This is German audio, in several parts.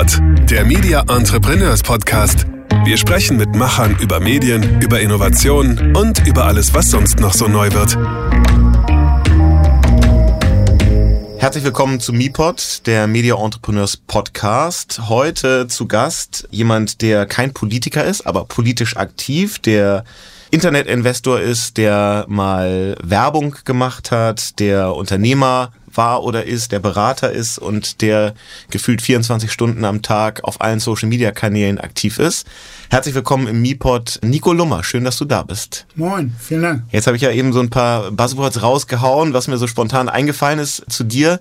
MePod, der Media Entrepreneurs Podcast. Wir sprechen mit Machern über Medien, über Innovation und über alles, was sonst noch so neu wird. Herzlich willkommen zu MePod, der Media Entrepreneurs Podcast. Heute zu Gast jemand, der kein Politiker ist, aber politisch aktiv, der Internetinvestor ist, der mal Werbung gemacht hat, der Unternehmer war oder ist, der Berater ist und der gefühlt 24 Stunden am Tag auf allen Social Media Kanälen aktiv ist. Herzlich willkommen im MiPod, Nico Lummer. Schön, dass du da bist. Moin, vielen Dank. Jetzt habe ich ja eben so ein paar Buzzwords rausgehauen, was mir so spontan eingefallen ist zu dir.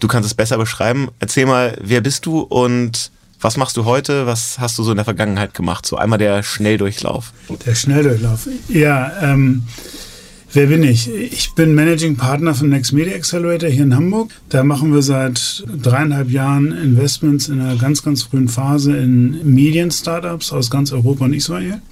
Du kannst es besser beschreiben. Erzähl mal, wer bist du und was machst du heute? Was hast du so in der Vergangenheit gemacht? So einmal der Schnelldurchlauf. Der Schnelldurchlauf. Ja, ähm, Wer bin ich? Ich bin Managing Partner von Next Media Accelerator hier in Hamburg. Da machen wir seit dreieinhalb Jahren Investments in einer ganz, ganz frühen Phase in Medien-Startups aus ganz Europa und Israel.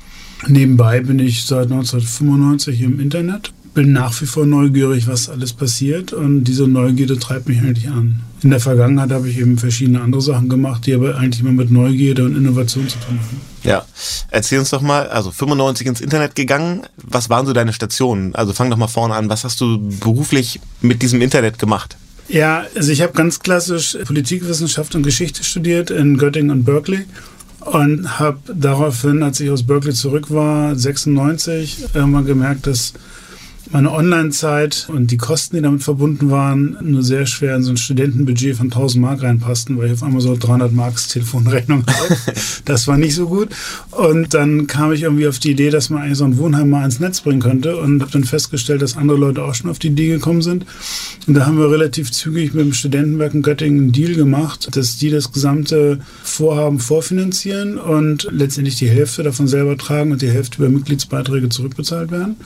Nebenbei bin ich seit 1995 im Internet bin nach wie vor neugierig, was alles passiert und diese Neugierde treibt mich eigentlich an. In der Vergangenheit habe ich eben verschiedene andere Sachen gemacht, die aber eigentlich immer mit Neugierde und Innovation zu tun haben. Ja, erzähl uns doch mal, also 95 ins Internet gegangen, was waren so deine Stationen? Also fang doch mal vorne an, was hast du beruflich mit diesem Internet gemacht? Ja, also ich habe ganz klassisch Politikwissenschaft und Geschichte studiert in Göttingen und Berkeley und habe daraufhin, als ich aus Berkeley zurück war, 96, irgendwann gemerkt, dass meine Online-Zeit und die Kosten, die damit verbunden waren, nur sehr schwer in so ein Studentenbudget von 1000 Mark reinpassten, weil ich auf einmal so 300 Marks Telefonrechnung hatte. das war nicht so gut. Und dann kam ich irgendwie auf die Idee, dass man eigentlich so ein Wohnheim mal ins Netz bringen könnte und habe dann festgestellt, dass andere Leute auch schon auf die Idee gekommen sind. Und da haben wir relativ zügig mit dem Studentenwerk in Göttingen einen Deal gemacht, dass die das gesamte Vorhaben vorfinanzieren und letztendlich die Hälfte davon selber tragen und die Hälfte über Mitgliedsbeiträge zurückbezahlt werden.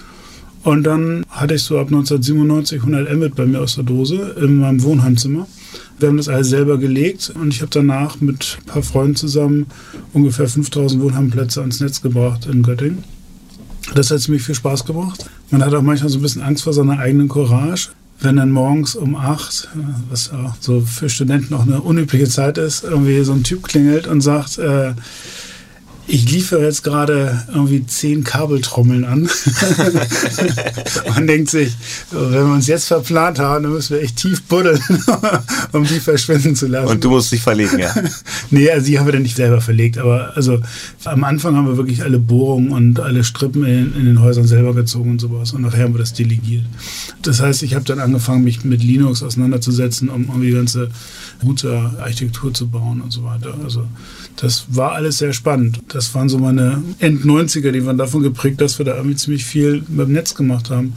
Und dann hatte ich so ab 1997 100 Mbit bei mir aus der Dose in meinem Wohnheimzimmer. Wir haben das alles selber gelegt und ich habe danach mit ein paar Freunden zusammen ungefähr 5000 Wohnheimplätze ans Netz gebracht in Göttingen. Das hat ziemlich viel Spaß gebracht. Man hat auch manchmal so ein bisschen Angst vor seiner eigenen Courage. Wenn dann morgens um acht, was auch so für Studenten auch eine unübliche Zeit ist, irgendwie so ein Typ klingelt und sagt, äh, ich liefere jetzt gerade irgendwie zehn Kabeltrommeln an. Man denkt sich, wenn wir uns jetzt verplant haben, dann müssen wir echt tief buddeln, um die verschwinden zu lassen. Und du musst dich verlegen, ja? nee, also die haben wir dann nicht selber verlegt, aber also am Anfang haben wir wirklich alle Bohrungen und alle Strippen in, in den Häusern selber gezogen und sowas und nachher haben wir das delegiert. Das heißt, ich habe dann angefangen, mich mit Linux auseinanderzusetzen, um, um die ganze Router-Architektur zu bauen und so weiter. Also das war alles sehr spannend. Das waren so meine End-90er, die waren davon geprägt, dass wir da irgendwie ziemlich viel mit dem Netz gemacht haben.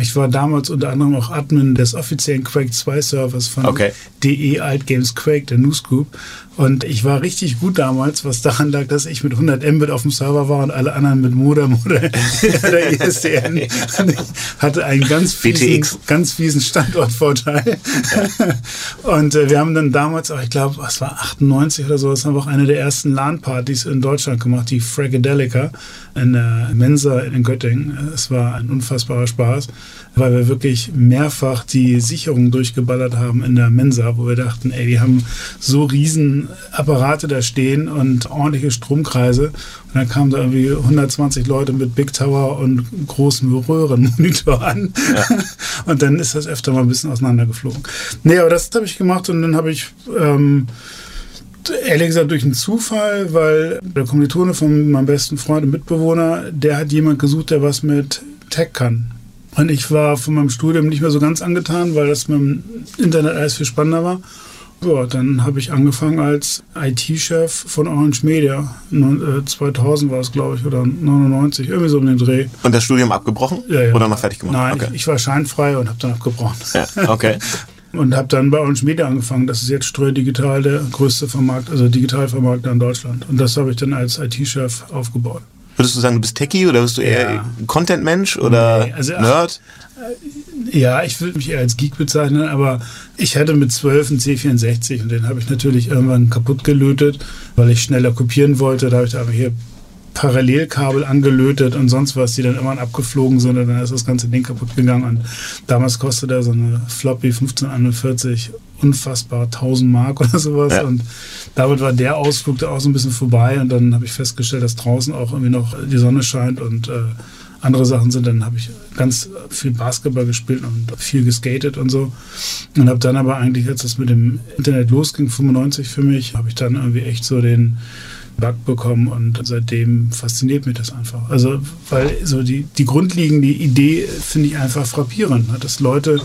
Ich war damals unter anderem auch Admin des offiziellen Quake 2 Servers von okay. DE Alt Games Quake, der Newsgroup. Und ich war richtig gut damals, was daran lag, dass ich mit 100 Mbit auf dem Server war und alle anderen mit Modem oder der ISDN. Hatte einen ganz fiesen, ganz fiesen Standortvorteil. und äh, wir haben dann damals, auch, ich glaube, was war 98 oder so, das haben wir auch eine der ersten LAN-Partys in Deutschland gemacht, die Fragadelica in der Mensa in Göttingen. Es war ein unfassbarer Spaß weil wir wirklich mehrfach die Sicherung durchgeballert haben in der Mensa, wo wir dachten, ey, die haben so riesen Apparate da stehen und ordentliche Stromkreise. Und dann kamen da irgendwie 120 Leute mit Big Tower und großem Röhrenmonitor an. Ja. Und dann ist das öfter mal ein bisschen auseinandergeflogen. Nee, aber das habe ich gemacht und dann habe ich... Ähm, ehrlich gesagt durch einen Zufall, weil der Kommilitone von meinem besten Freund und Mitbewohner, der hat jemand gesucht, der was mit Tech kann. Und ich war von meinem Studium nicht mehr so ganz angetan, weil das mit dem Internet alles viel spannender war. Ja, dann habe ich angefangen als IT-Chef von Orange Media. 2000 äh, war es, glaube ich, oder 99, irgendwie so um den Dreh. Und das Studium abgebrochen? Ja, ja. Oder noch fertig gemacht? Nein, okay. ich, ich, war scheinfrei und habe dann abgebrochen. Ja, okay. und habe dann bei Orange Media angefangen. Das ist jetzt Ströer Digital, der größte Vermarkt, also Digitalvermarkter in Deutschland. Und das habe ich dann als IT-Chef aufgebaut. Würdest du sagen, du bist Techie oder bist du eher ja. Content-Mensch oder nee, also, Nerd? Ach, ja, ich würde mich eher als Geek bezeichnen, aber ich hatte mit 12 einen C64 und den habe ich natürlich irgendwann kaputt gelötet, weil ich schneller kopieren wollte. Da habe ich da aber hier Parallelkabel angelötet und sonst was, die dann immer abgeflogen sind und dann ist das ganze Ding kaputt gegangen. Und damals kostete so eine Floppy 1541 unfassbar 1000 Mark oder sowas. Ja. Und damit war der Ausflug da auch so ein bisschen vorbei. Und dann habe ich festgestellt, dass draußen auch irgendwie noch die Sonne scheint und äh, andere Sachen sind. Dann habe ich ganz viel Basketball gespielt und viel geskatet und so. Und habe dann aber eigentlich, als das mit dem Internet losging, 95 für mich, habe ich dann irgendwie echt so den Bug bekommen und seitdem fasziniert mich das einfach. Also, weil so die, die grundlegende Idee finde ich einfach frappierend, ne? dass Leute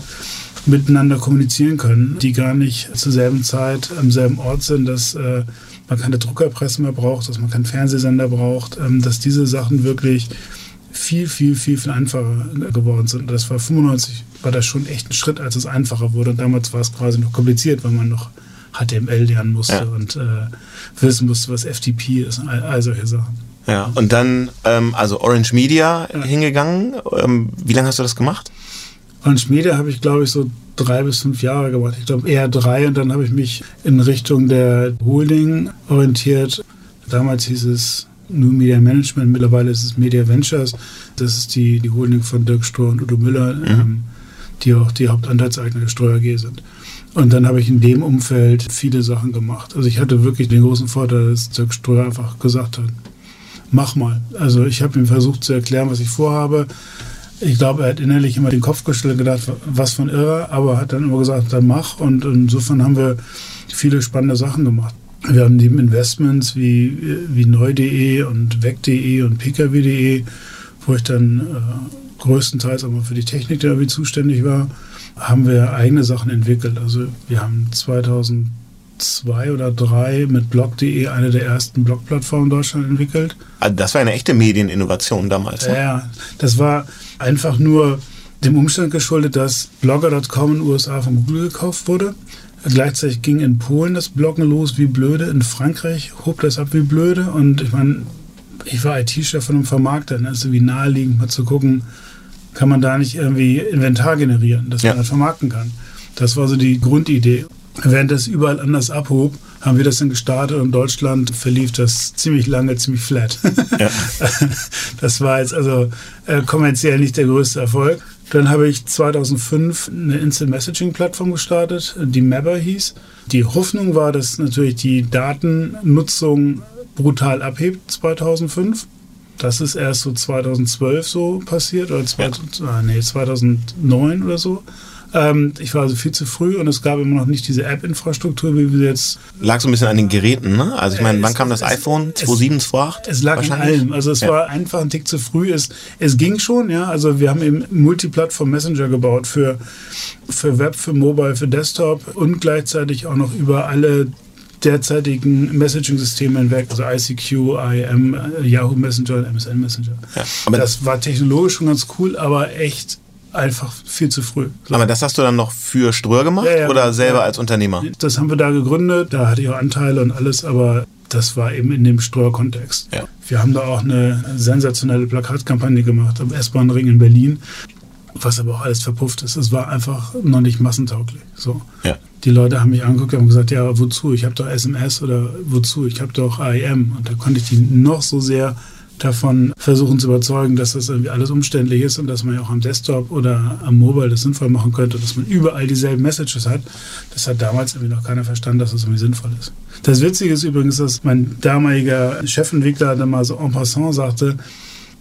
miteinander kommunizieren können, die gar nicht zur selben Zeit am selben Ort sind, dass äh, man keine Druckerpresse mehr braucht, dass man keinen Fernsehsender braucht, ähm, dass diese Sachen wirklich viel, viel, viel, viel einfacher geworden sind. Das war 95, war das schon echt ein Schritt, als es einfacher wurde. Und damals war es quasi noch kompliziert, weil man noch HTML lernen musste ja. und äh, wissen musste, was FTP ist, all, all solche Sachen. Ja, und dann, ähm, also Orange Media ja. hingegangen. Ähm, wie lange hast du das gemacht? Orange Media habe ich, glaube ich, so drei bis fünf Jahre gemacht. Ich glaube eher drei und dann habe ich mich in Richtung der Holding orientiert. Damals hieß es New Media Management, mittlerweile ist es Media Ventures. Das ist die, die Holding von Dirk Stroh und Udo Müller, mhm. ähm, die auch die Hauptanteilseigner der Streu AG sind. Und dann habe ich in dem Umfeld viele Sachen gemacht. Also ich hatte wirklich den großen Vorteil, dass Dirk Ströer einfach gesagt hat, mach mal. Also ich habe ihm versucht zu erklären, was ich vorhabe. Ich glaube, er hat innerlich immer den Kopf gestellt und gedacht, was von irre, aber hat dann immer gesagt, dann mach. Und insofern haben wir viele spannende Sachen gemacht. Wir haben neben Investments wie, wie neu.de und weg.de und pkw.de, wo ich dann äh, größtenteils auch mal für die Technik irgendwie zuständig war, haben wir eigene Sachen entwickelt. Also wir haben 2002 oder 2003 mit blog.de eine der ersten Blogplattformen in Deutschland entwickelt. Also das war eine echte Medieninnovation damals. Ne? Ja, das war einfach nur dem Umstand geschuldet, dass blogger.com in den USA von Google gekauft wurde. Gleichzeitig ging in Polen das Bloggen los wie blöde, in Frankreich hob das ab wie blöde und ich meine, ich war IT-Chef von einem Vermarkter, ne? ist irgendwie naheliegend mal zu gucken, kann man da nicht irgendwie Inventar generieren, das ja. man dann vermarkten kann. Das war so die Grundidee. Während das überall anders abhob, haben wir das dann gestartet und in Deutschland verlief das ziemlich lange, ziemlich flat. Ja. Das war jetzt also äh, kommerziell nicht der größte Erfolg. Dann habe ich 2005 eine Instant Messaging Plattform gestartet, die Mabber hieß. Die Hoffnung war, dass natürlich die Datennutzung brutal abhebt 2005. Das ist erst so 2012 so passiert oder 2000, ja. ah, nee, 2009 oder so. Ähm, ich war also viel zu früh und es gab immer noch nicht diese App-Infrastruktur, wie wir jetzt. Lag so ein bisschen an den Geräten, ne? Also ich meine, wann kam das es, iPhone? 2007, 2008? Es lag an allem. Also es ja. war einfach ein Tick zu früh. Es, es ging schon, ja. Also wir haben eben Multiplattform Messenger gebaut für, für Web, für Mobile, für Desktop und gleichzeitig auch noch über alle derzeitigen Messaging-Systeme hinweg, also ICQ, IM, Yahoo Messenger, MSN Messenger. Ja, das war technologisch schon ganz cool, aber echt einfach viel zu früh. Aber das hast du dann noch für Ströer gemacht ja, ja, oder selber ja. als Unternehmer? Das haben wir da gegründet, da hatte ich auch Anteile und alles, aber das war eben in dem Ströer-Kontext. Wir haben da auch eine sensationelle Plakatkampagne gemacht am S-Bahn-Ring in Berlin, was aber auch alles verpufft ist. Es war einfach noch nicht massentauglich. So. Die Leute haben mich angeguckt und gesagt, ja, wozu? Ich habe doch SMS oder wozu? Ich habe doch AIM. Und da konnte ich die noch so sehr davon versuchen zu überzeugen, dass das irgendwie alles umständlich ist und dass man ja auch am Desktop oder am Mobile das sinnvoll machen könnte, dass man überall dieselben Messages hat. Das hat damals irgendwie noch keiner verstanden, dass das irgendwie sinnvoll ist. Das Witzige ist übrigens, dass mein damaliger Chefentwickler dann mal so en passant sagte,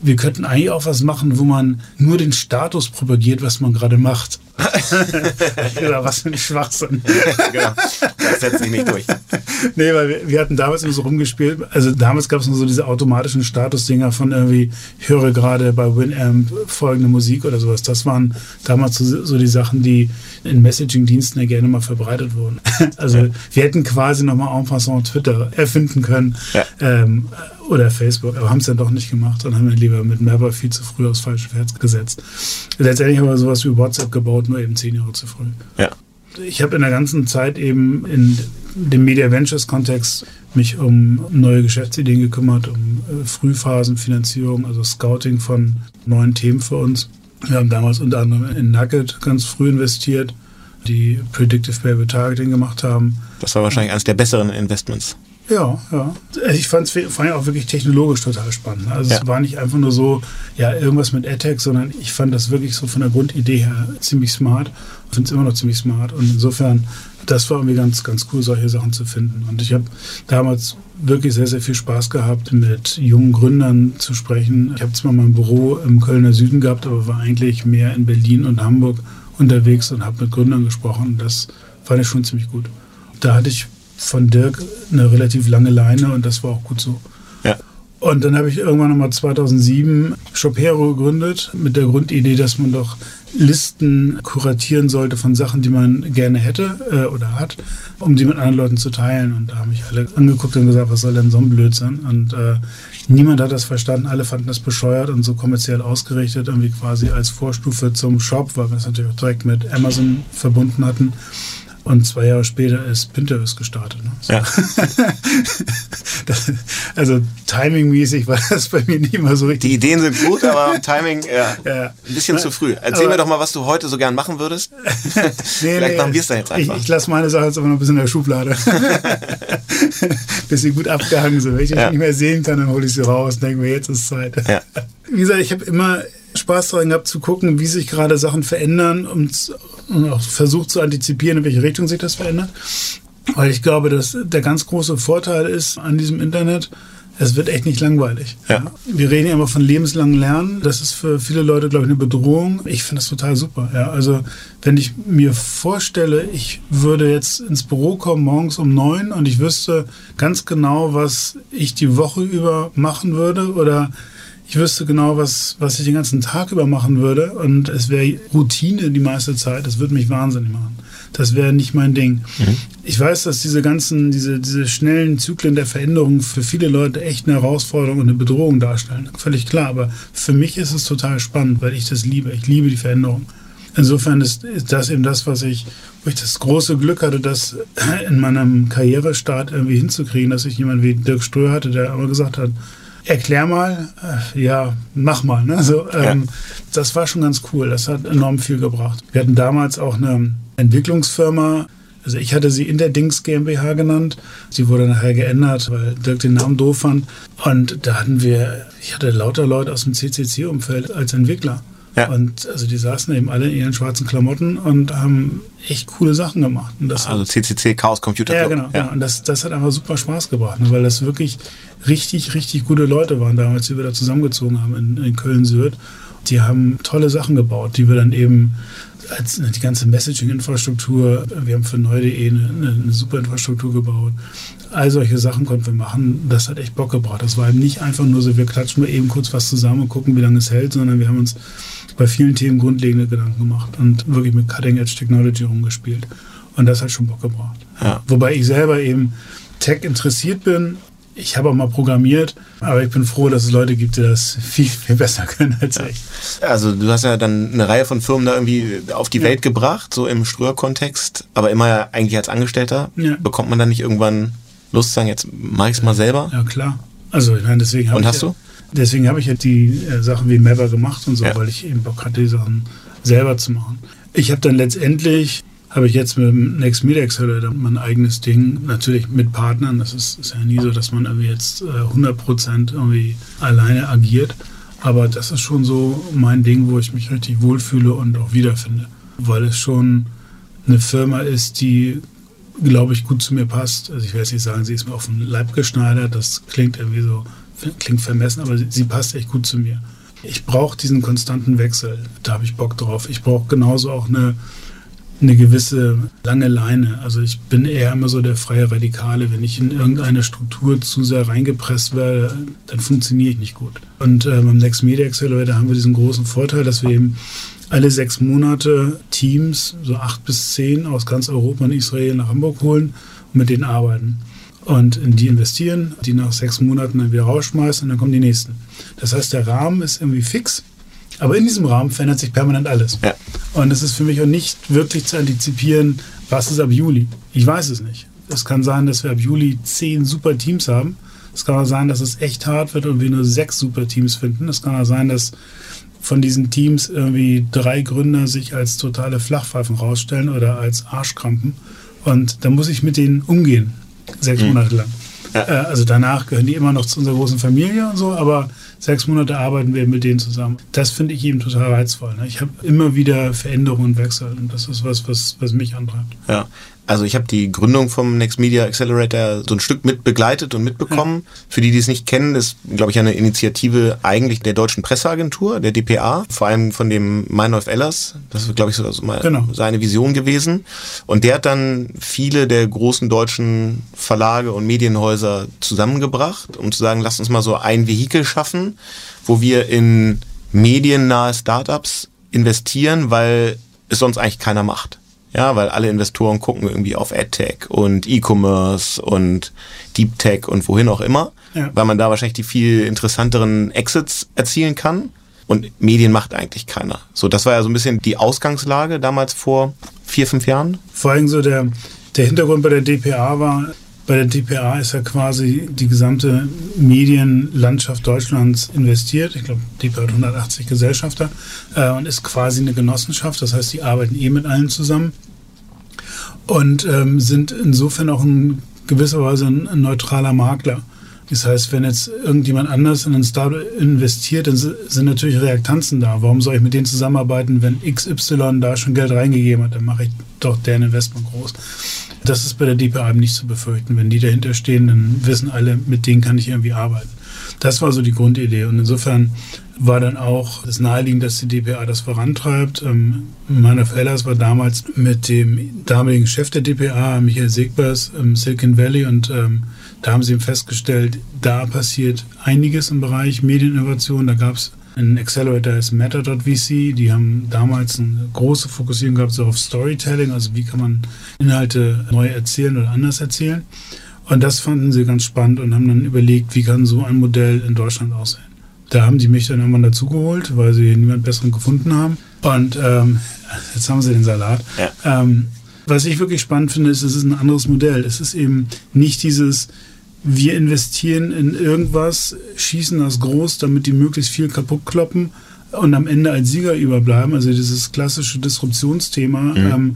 wir könnten eigentlich auch was machen, wo man nur den Status propagiert, was man gerade macht. ja, was für ein Schwachsinn. genau. Das setzt sich nicht durch. Nee, weil wir, wir, hatten damals immer so rumgespielt. Also damals gab es nur so diese automatischen Statusdinger von irgendwie, ich höre gerade bei Winamp folgende Musik oder sowas. Das waren damals so, so die Sachen, die in Messaging-Diensten ja gerne mal verbreitet wurden. Also ja. wir hätten quasi nochmal en passant Twitter erfinden können. Ja. Ähm, oder Facebook, aber haben es dann doch nicht gemacht und haben dann lieber mit Mapper viel zu früh aufs falsche Pferd gesetzt. Letztendlich haben wir sowas wie WhatsApp gebaut, nur eben zehn Jahre zu früh. Ja. Ich habe in der ganzen Zeit eben in dem Media Ventures Kontext mich um neue Geschäftsideen gekümmert, um äh, Frühphasenfinanzierung, also Scouting von neuen Themen für uns. Wir haben damals unter anderem in Nugget ganz früh investiert, die Predictive Behavior Targeting gemacht haben. Das war wahrscheinlich eines der besseren Investments. Ja, ja. Also ich fand es vor allem auch wirklich technologisch total spannend. Also ja. es war nicht einfach nur so, ja, irgendwas mit AdTech, sondern ich fand das wirklich so von der Grundidee her ziemlich smart. Ich finde es immer noch ziemlich smart. Und insofern, das war irgendwie ganz, ganz cool, solche Sachen zu finden. Und ich habe damals wirklich sehr, sehr viel Spaß gehabt, mit jungen Gründern zu sprechen. Ich habe zwar mein Büro im Kölner Süden gehabt, aber war eigentlich mehr in Berlin und Hamburg unterwegs und habe mit Gründern gesprochen. Das fand ich schon ziemlich gut. Da hatte ich von Dirk eine relativ lange Leine und das war auch gut so. Und dann habe ich irgendwann nochmal 2007 Shopero gegründet mit der Grundidee, dass man doch Listen kuratieren sollte von Sachen, die man gerne hätte äh, oder hat, um die mit anderen Leuten zu teilen. Und da haben mich alle angeguckt und gesagt, was soll denn so ein Blödsinn? Und äh, niemand hat das verstanden, alle fanden das bescheuert und so kommerziell ausgerichtet, irgendwie quasi als Vorstufe zum Shop, weil wir das natürlich auch direkt mit Amazon verbunden hatten. Und zwei Jahre später ist Pinterest gestartet. Ne? So. Ja. das, also timingmäßig war das bei mir nicht immer so richtig. Die Ideen sind gut, aber Timing ja, ja. ein bisschen aber, zu früh. Erzähl aber, mir doch mal, was du heute so gern machen würdest. nee, Vielleicht nee, machen wir es dann jetzt einfach. Ich, ich lasse meine Sachen jetzt aber noch ein bisschen in der Schublade. Bis sie gut abgehangen sind. Wenn ich ja. nicht mehr sehen kann, dann hole ich sie raus und denke mir, jetzt ist Zeit. Ja. Wie gesagt, ich habe immer Spaß daran gehabt zu gucken, wie sich gerade Sachen verändern und, und auch versucht zu antizipieren, in welche Richtung sich das verändert. Weil ich glaube, dass der ganz große Vorteil ist an diesem Internet, es wird echt nicht langweilig. Ja. Wir reden ja immer von lebenslangen Lernen. Das ist für viele Leute, glaube ich, eine Bedrohung. Ich finde das total super. Ja. Also wenn ich mir vorstelle, ich würde jetzt ins Büro kommen morgens um neun und ich wüsste ganz genau, was ich die Woche über machen würde oder ich wüsste genau, was, was ich den ganzen Tag über machen würde und es wäre Routine die meiste Zeit. Das würde mich wahnsinnig machen. Das wäre nicht mein Ding. Mhm. Ich weiß, dass diese ganzen, diese, diese schnellen Zyklen der Veränderung für viele Leute echt eine Herausforderung und eine Bedrohung darstellen. Völlig klar. Aber für mich ist es total spannend, weil ich das liebe. Ich liebe die Veränderung. Insofern ist, ist das eben das, was ich, wo ich das große Glück hatte, das in meinem Karrierestart irgendwie hinzukriegen, dass ich jemanden wie Dirk Ströer hatte, der aber gesagt hat, erklär mal, äh, ja, mach mal. Ne? So, ähm, ja. Das war schon ganz cool. Das hat enorm viel gebracht. Wir hatten damals auch eine Entwicklungsfirma. Also ich hatte sie Interdings GmbH genannt. Sie wurde nachher geändert, weil Dirk den Namen doof fand. Und da hatten wir, ich hatte lauter Leute aus dem CCC-Umfeld als Entwickler. Ja. Und also die saßen eben alle in ihren schwarzen Klamotten und haben echt coole Sachen gemacht. also CCC, Chaos Computer Club. Ja, genau. Ja. genau. Und das, das hat einfach super Spaß gebracht, ne, weil das wirklich richtig, richtig gute Leute waren damals, die wir da zusammengezogen haben in, in Köln-Syrt. Die haben tolle Sachen gebaut, die wir dann eben als ne, die ganze Messaging-Infrastruktur, wir haben für neu.de eine, eine, super Infrastruktur gebaut. All solche Sachen konnten wir machen. Das hat echt Bock gebracht. Das war eben nicht einfach nur so, wir klatschen mal eben kurz was zusammen und gucken, wie lange es hält, sondern wir haben uns bei vielen Themen grundlegende Gedanken gemacht und wirklich mit Cutting Edge Technology rumgespielt. Und das hat schon Bock gebracht. Ja. Wobei ich selber eben Tech interessiert bin. Ich habe auch mal programmiert, aber ich bin froh, dass es Leute gibt, die das viel, viel besser können als ich. Also du hast ja dann eine Reihe von Firmen da irgendwie auf die ja. Welt gebracht, so im Ströer-Kontext, aber immer eigentlich als Angestellter. Ja. Bekommt man dann nicht irgendwann Lust zu sagen, jetzt mache ich es mal selber? Ja, klar. Also ich meine, deswegen Und hast ja, du? Deswegen habe ich ja die äh, Sachen wie Mapper gemacht und so, Ja. weil ich eben Bock hatte, die Sachen selber zu machen. Ich habe dann letztendlich, habe ich jetzt mit dem Next Media Accelerator mein eigenes Ding, natürlich mit Partnern. Das ist, ist ja nie so, dass man irgendwie jetzt äh, 100% irgendwie alleine agiert. Aber das ist schon so mein Ding, wo ich mich richtig wohlfühle und auch wiederfinde. Weil es schon eine Firma ist, die, glaube ich, gut zu mir passt. Also ich will jetzt nicht sagen, sie ist mir auf den Leib geschneidert. Das klingt irgendwie so, klingt vermessen, aber sie, sie passt echt gut zu mir. Ich brauche diesen konstanten Wechsel. Da habe ich Bock drauf. Ich brauche genauso auch eine, eine gewisse lange Leine. Also ich bin eher immer so der freie Radikale. Wenn ich in irgendeine Struktur zu sehr reingepresst werde, dann funktioniere ich nicht gut. Und äh, beim Next Media Accelerator haben wir diesen großen Vorteil, dass wir eben alle sechs Monate Teams, so acht bis zehn aus ganz Europa und Israel nach Hamburg holen und mit denen arbeiten. Und in die investieren, die nach sechs Monaten dann wieder rausschmeißen und dann kommen die nächsten. Das heißt, der Rahmen ist irgendwie fix, aber in diesem Rahmen verändert sich permanent alles. Ja. Und es ist für mich auch nicht wirklich zu antizipieren, was ist ab Juli. Ich weiß es nicht. Es kann sein, dass wir ab Juli zehn super Teams haben. Es kann auch sein, dass es echt hart wird und wir nur sechs super Teams finden. Es kann auch sein, dass von diesen Teams irgendwie drei Gründer sich als totale Flachpfeifen rausstellen oder als Arschkrampen. Und da muss ich mit denen umgehen, sechs Mhm. Monate lang. Ja. Äh, also danach gehören die immer noch zu unserer großen Familie und so, aber sechs Monate arbeiten wir mit denen zusammen. Das finde ich eben total reizvoll. Ne? Ich habe immer wieder Veränderungen und Wechsel und das ist was, was, was mich antreibt. Ja. Also ich habe die Gründung vom Next Media Accelerator so ein Stück mit begleitet und mitbekommen. Ja. Für die, die es nicht kennen, ist, glaube ich, eine Initiative eigentlich der deutschen Presseagentur, der DPA, vor allem von dem Meinolf Ellers. Das ist, glaube ich, so also mal genau. seine Vision gewesen. Und der hat dann viele der großen deutschen Verlage und Medienhäuser zusammengebracht, um zu sagen, lasst uns mal so ein Vehikel schaffen, wo wir in mediennahe Startups investieren, weil es sonst eigentlich keiner macht. Ja, weil alle Investoren gucken irgendwie auf AdTech und E-Commerce und Deep Tech und wohin auch immer, ja. weil man da wahrscheinlich die viel interessanteren Exits erzielen kann. Und Medien macht eigentlich keiner. So, das war ja so ein bisschen die Ausgangslage damals vor vier, fünf Jahren. Vor allem so der, der Hintergrund bei der DPA war, bei der DPA ist ja quasi die gesamte Medienlandschaft Deutschlands investiert. Ich glaube, DPA hat 180 Gesellschafter äh, und ist quasi eine Genossenschaft. Das heißt, die arbeiten eh mit allen zusammen und ähm, sind insofern auch in gewisser Weise ein, ein neutraler Makler. Das heißt, wenn jetzt irgendjemand anders in ein Startup investiert, dann sind natürlich Reaktanzen da. Warum soll ich mit denen zusammenarbeiten, wenn XY da schon Geld reingegeben hat? Dann mache ich doch deren Investment groß. Das ist bei der DPA eben nicht zu befürchten. Wenn die dahinter stehen, dann wissen alle, mit denen kann ich irgendwie arbeiten. Das war so die Grundidee. Und insofern war dann auch das naheliegend, dass die DPA das vorantreibt. Ähm, Meiner Fellers war damals mit dem damaligen Chef der DPA, Michael Segbers, im Silicon Valley und ähm, da haben sie festgestellt, da passiert einiges im Bereich Medieninnovation. Da gab es ein Accelerator ist Matter.vc. Die haben damals eine große Fokussierung gehabt so auf Storytelling, also wie kann man Inhalte neu erzählen oder anders erzählen. Und das fanden sie ganz spannend und haben dann überlegt, wie kann so ein Modell in Deutschland aussehen. Da haben die mich dann irgendwann dazugeholt, weil sie niemand besseren gefunden haben. Und ähm, jetzt haben sie den Salat. Ja. Ähm, was ich wirklich spannend finde, ist, es ist ein anderes Modell. Es ist eben nicht dieses, wir investieren in irgendwas, schießen das groß, damit die möglichst viel kaputt kloppen und am Ende als Sieger überbleiben. Also dieses klassische Disruptionsthema, mhm. ähm,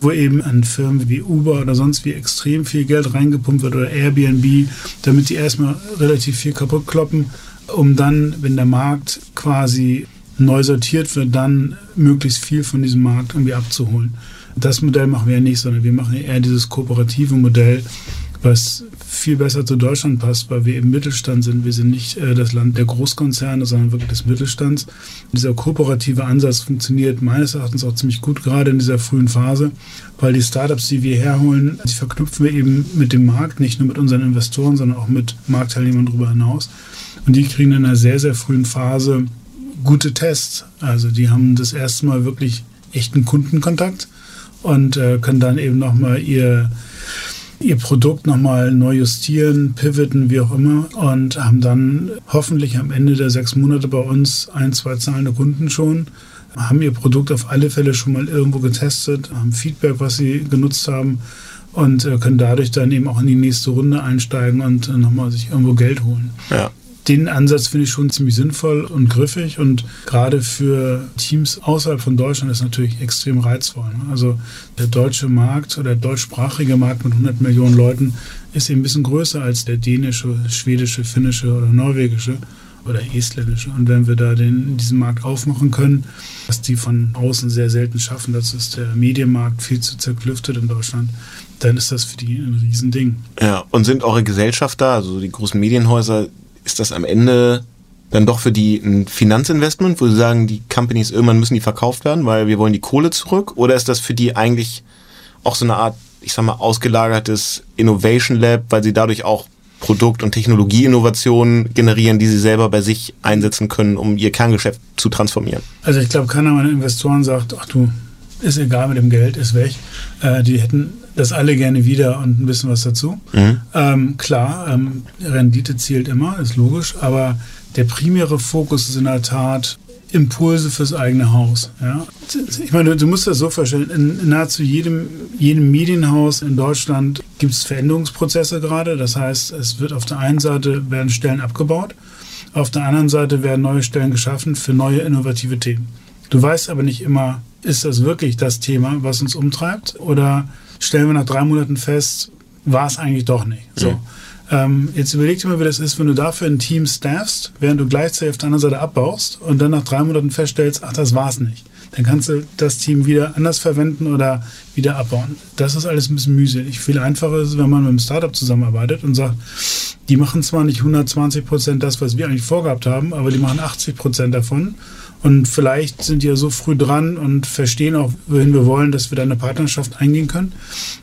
wo eben an Firmen wie Uber oder sonst wie extrem viel Geld reingepumpt wird oder Airbnb, damit die erstmal relativ viel kaputt kloppen, um dann, wenn der Markt quasi neu sortiert wird, dann möglichst viel von diesem Markt irgendwie abzuholen. Das Modell machen wir ja nicht, sondern wir machen eher dieses kooperative Modell, was viel besser zu Deutschland passt, weil wir im Mittelstand sind. Wir sind nicht äh, das Land der Großkonzerne, sondern wirklich des Mittelstands. Dieser kooperative Ansatz funktioniert meines Erachtens auch ziemlich gut, gerade in dieser frühen Phase, weil die Startups, die wir herholen, die verknüpfen wir eben mit dem Markt, nicht nur mit unseren Investoren, sondern auch mit Marktteilnehmern darüber hinaus. Und die kriegen in einer sehr, sehr frühen Phase gute Tests. Also die haben das erste Mal wirklich echten Kundenkontakt und äh, können dann eben nochmal ihr ihr Produkt nochmal neu justieren, pivoten, wie auch immer und haben dann hoffentlich am Ende der sechs Monate bei uns ein, zwei zahlende Kunden schon, haben ihr Produkt auf alle Fälle schon mal irgendwo getestet, haben Feedback, was sie genutzt haben und äh, können dadurch dann eben auch in die nächste Runde einsteigen und äh, nochmal sich irgendwo Geld holen. Ja den Ansatz finde ich schon ziemlich sinnvoll und griffig und gerade für Teams außerhalb von Deutschland ist natürlich extrem reizvoll. Ne? Also der deutsche Markt oder der deutschsprachige Markt mit 100 Millionen Leuten ist eben ein bisschen größer als der dänische, schwedische, finnische oder norwegische oder estländische. Und wenn wir da den, diesen Markt aufmachen können, was die von außen sehr selten schaffen, das ist der Medienmarkt viel zu zerklüftet in Deutschland, dann ist das für die ein Riesending. Ja, und sind eure Gesellschafter, also die großen Medienhäuser, ist das am Ende dann doch für die ein Finanzinvestment, wo sie sagen, die Companies irgendwann müssen die verkauft werden, weil wir wollen die Kohle zurück? Oder ist das für die eigentlich auch so eine Art, ich sag mal, ausgelagertes Innovation Lab, weil sie dadurch auch Produkt- und Technologieinnovationen generieren, die sie selber bei sich einsetzen können, um ihr Kerngeschäft zu transformieren? Also ich glaube, keiner meiner Investoren sagt, ach du, ist egal mit dem Geld, ist weg. Äh, die hätten das alle gerne wieder und ein bisschen was dazu. Mhm. Ähm, klar, ähm, Rendite zielt immer, ist logisch, aber der primäre Fokus ist in der Tat Impulse fürs eigene Haus. Ja? Ich meine, du musst das so vorstellen, in, in nahezu jedem, jedem Medienhaus in Deutschland gibt es Veränderungsprozesse gerade. Das heißt, es wird auf der einen Seite werden Stellen abgebaut, auf der anderen Seite werden neue Stellen geschaffen für neue innovative Themen. Du weißt aber nicht immer, ist das wirklich das Thema, was uns umtreibt oder stellen wir nach drei Monaten fest, war es eigentlich doch nicht. So. Mhm. Ähm, jetzt überleg dir mal, wie das ist, wenn du dafür ein Team staffst, während du gleichzeitig auf der anderen Seite abbaust und dann nach drei Monaten feststellst, ach, das war's nicht. Dann kannst du das Team wieder anders verwenden oder wieder abbauen. Das ist alles ein bisschen mühselig. Viel einfacher ist, wenn man mit einem Startup zusammenarbeitet und sagt, die machen zwar nicht 120 Prozent das, was wir eigentlich vorgehabt haben, aber die machen 80 Prozent davon. Und vielleicht sind die ja so früh dran und verstehen auch, wohin wir wollen, dass wir da eine Partnerschaft eingehen können.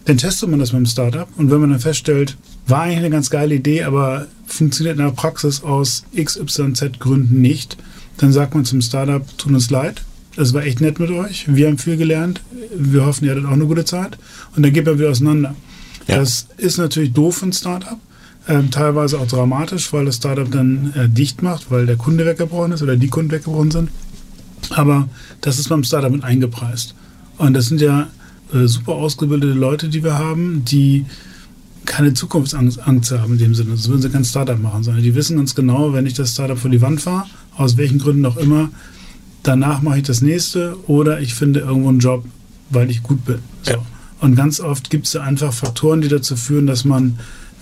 Dann testet man das mit dem Startup. Und wenn man dann feststellt, war eigentlich eine ganz geile Idee, aber funktioniert in der Praxis aus XYZ Gründen nicht, dann sagt man zum Startup, tut uns leid, das war echt nett mit euch. Wir haben viel gelernt. Wir hoffen, ihr hattet auch eine gute Zeit. Und dann geht man wieder auseinander. Ja. Das ist natürlich doof für ein Startup. Ähm, teilweise auch dramatisch, weil das Startup dann äh, dicht macht, weil der Kunde weggebrochen ist oder die Kunden weggebrochen sind. Aber das ist beim Startup mit eingepreist. Und das sind ja äh, super ausgebildete Leute, die wir haben, die keine Zukunftsangst haben in dem Sinne. Das würden sie kein Startup machen, sondern die wissen ganz genau, wenn ich das Startup vor die Wand fahre, aus welchen Gründen auch immer, danach mache ich das nächste oder ich finde irgendwo einen Job, weil ich gut bin. So. Ja. Und ganz oft gibt es einfach Faktoren, die dazu führen, dass man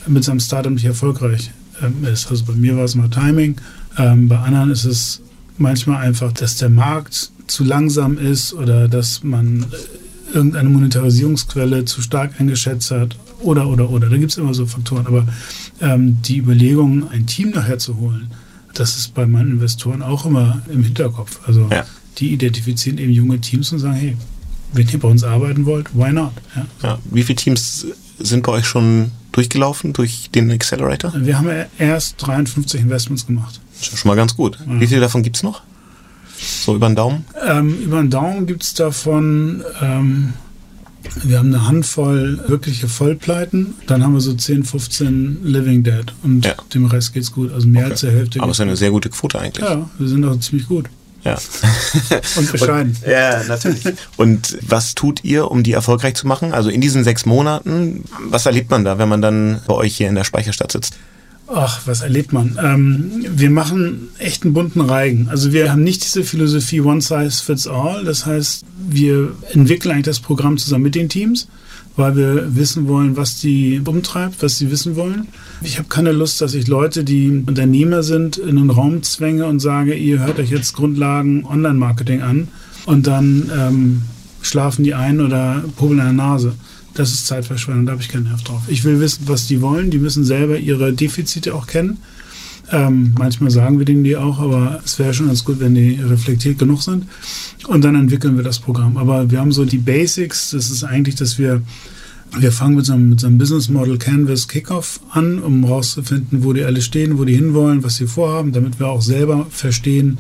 mit seinem Startup nicht erfolgreich ähm, ist. Also bei mir war es mal Timing, ähm, bei anderen ist es manchmal einfach, dass der Markt zu langsam ist oder dass man äh, irgendeine Monetarisierungsquelle zu stark eingeschätzt hat oder, oder, oder. Da gibt es immer so Faktoren. Aber ähm, die Überlegung, ein Team nachher zu holen, das ist bei meinen Investoren auch immer im Hinterkopf. Also ja. die identifizieren eben junge Teams und sagen, hey, wenn ihr bei uns arbeiten wollt, why not? Ja. Ja. Wie viele Teams sind bei euch schon durchgelaufen durch den Accelerator? Wir haben erst 53 Investments gemacht. Schon mal ganz gut. Wie viele davon gibt es noch? So über den Daumen? Ähm, über den Daumen gibt es davon ähm, wir haben eine Handvoll wirkliche Vollpleiten, dann haben wir so 10, 15 Living Dead und ja. dem Rest geht's gut. Also mehr okay. als der Hälfte. Aber es ist eine sehr gute Quote eigentlich. Ja, wir sind auch ziemlich gut. Ja. und bescheiden. Und, ja, natürlich. Und was tut ihr, um die erfolgreich zu machen? Also in diesen sechs Monaten, was erlebt man da, wenn man dann bei euch hier in der Speicherstadt sitzt? Ach, was erlebt man? Ähm, wir machen echt einen bunten Reigen. Also wir haben nicht diese Philosophie One Size Fits All. Das heißt, wir entwickeln eigentlich das Programm zusammen mit den Teams, weil wir wissen wollen, was die umtreibt, was sie wissen wollen. Ich habe keine Lust, dass ich Leute, die Unternehmer sind, in einen Raum zwänge und sage, ihr hört euch jetzt Grundlagen Online-Marketing an und dann ähm, schlafen die ein oder pubbeln an der Nase das ist Zeitverschwendung, da habe ich keinen Nerv drauf. Ich will wissen, was die wollen. Die müssen selber ihre Defizite auch kennen. Ähm, manchmal sagen wir denen die auch, aber es wäre schon ganz gut, wenn die reflektiert genug sind. Und dann entwickeln wir das Programm. Aber wir haben so die Basics. Das ist eigentlich, dass wir, wir fangen mit so einem, mit so einem Business Model Canvas Kickoff an, um rauszufinden, wo die alle stehen, wo die hinwollen, was sie vorhaben, damit wir auch selber verstehen,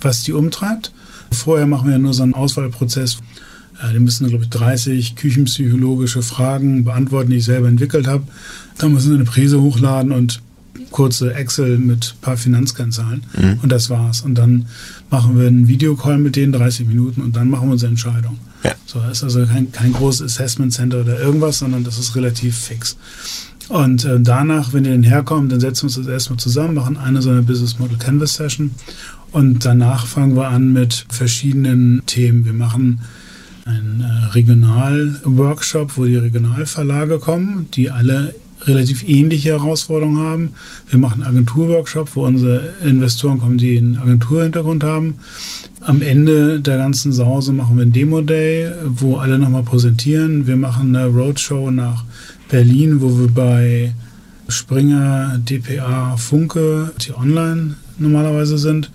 was die umtreibt. Vorher machen wir nur so einen Auswahlprozess, die müssen, glaube ich, 30 küchenpsychologische Fragen beantworten, die ich selber entwickelt habe. Dann müssen sie eine Prise hochladen und kurze Excel mit ein paar Finanzkennzahlen. Mhm. Und das war's. Und dann machen wir einen Videocall mit denen, 30 Minuten, und dann machen wir unsere Entscheidung. Ja. So, das ist also kein, kein großes Assessment Center oder irgendwas, sondern das ist relativ fix. Und äh, danach, wenn die dann herkommen, dann setzen wir uns das erstmal zusammen, machen eine so eine Business Model Canvas Session. Und danach fangen wir an mit verschiedenen Themen. Wir machen ein äh, Regionalworkshop, wo die Regionalverlage kommen, die alle relativ ähnliche Herausforderungen haben. Wir machen einen Agenturworkshop, wo unsere Investoren kommen, die einen Agenturhintergrund haben. Am Ende der ganzen Sause machen wir einen Demo-Day, wo alle nochmal präsentieren. Wir machen eine Roadshow nach Berlin, wo wir bei Springer, DPA, Funke, die online normalerweise sind.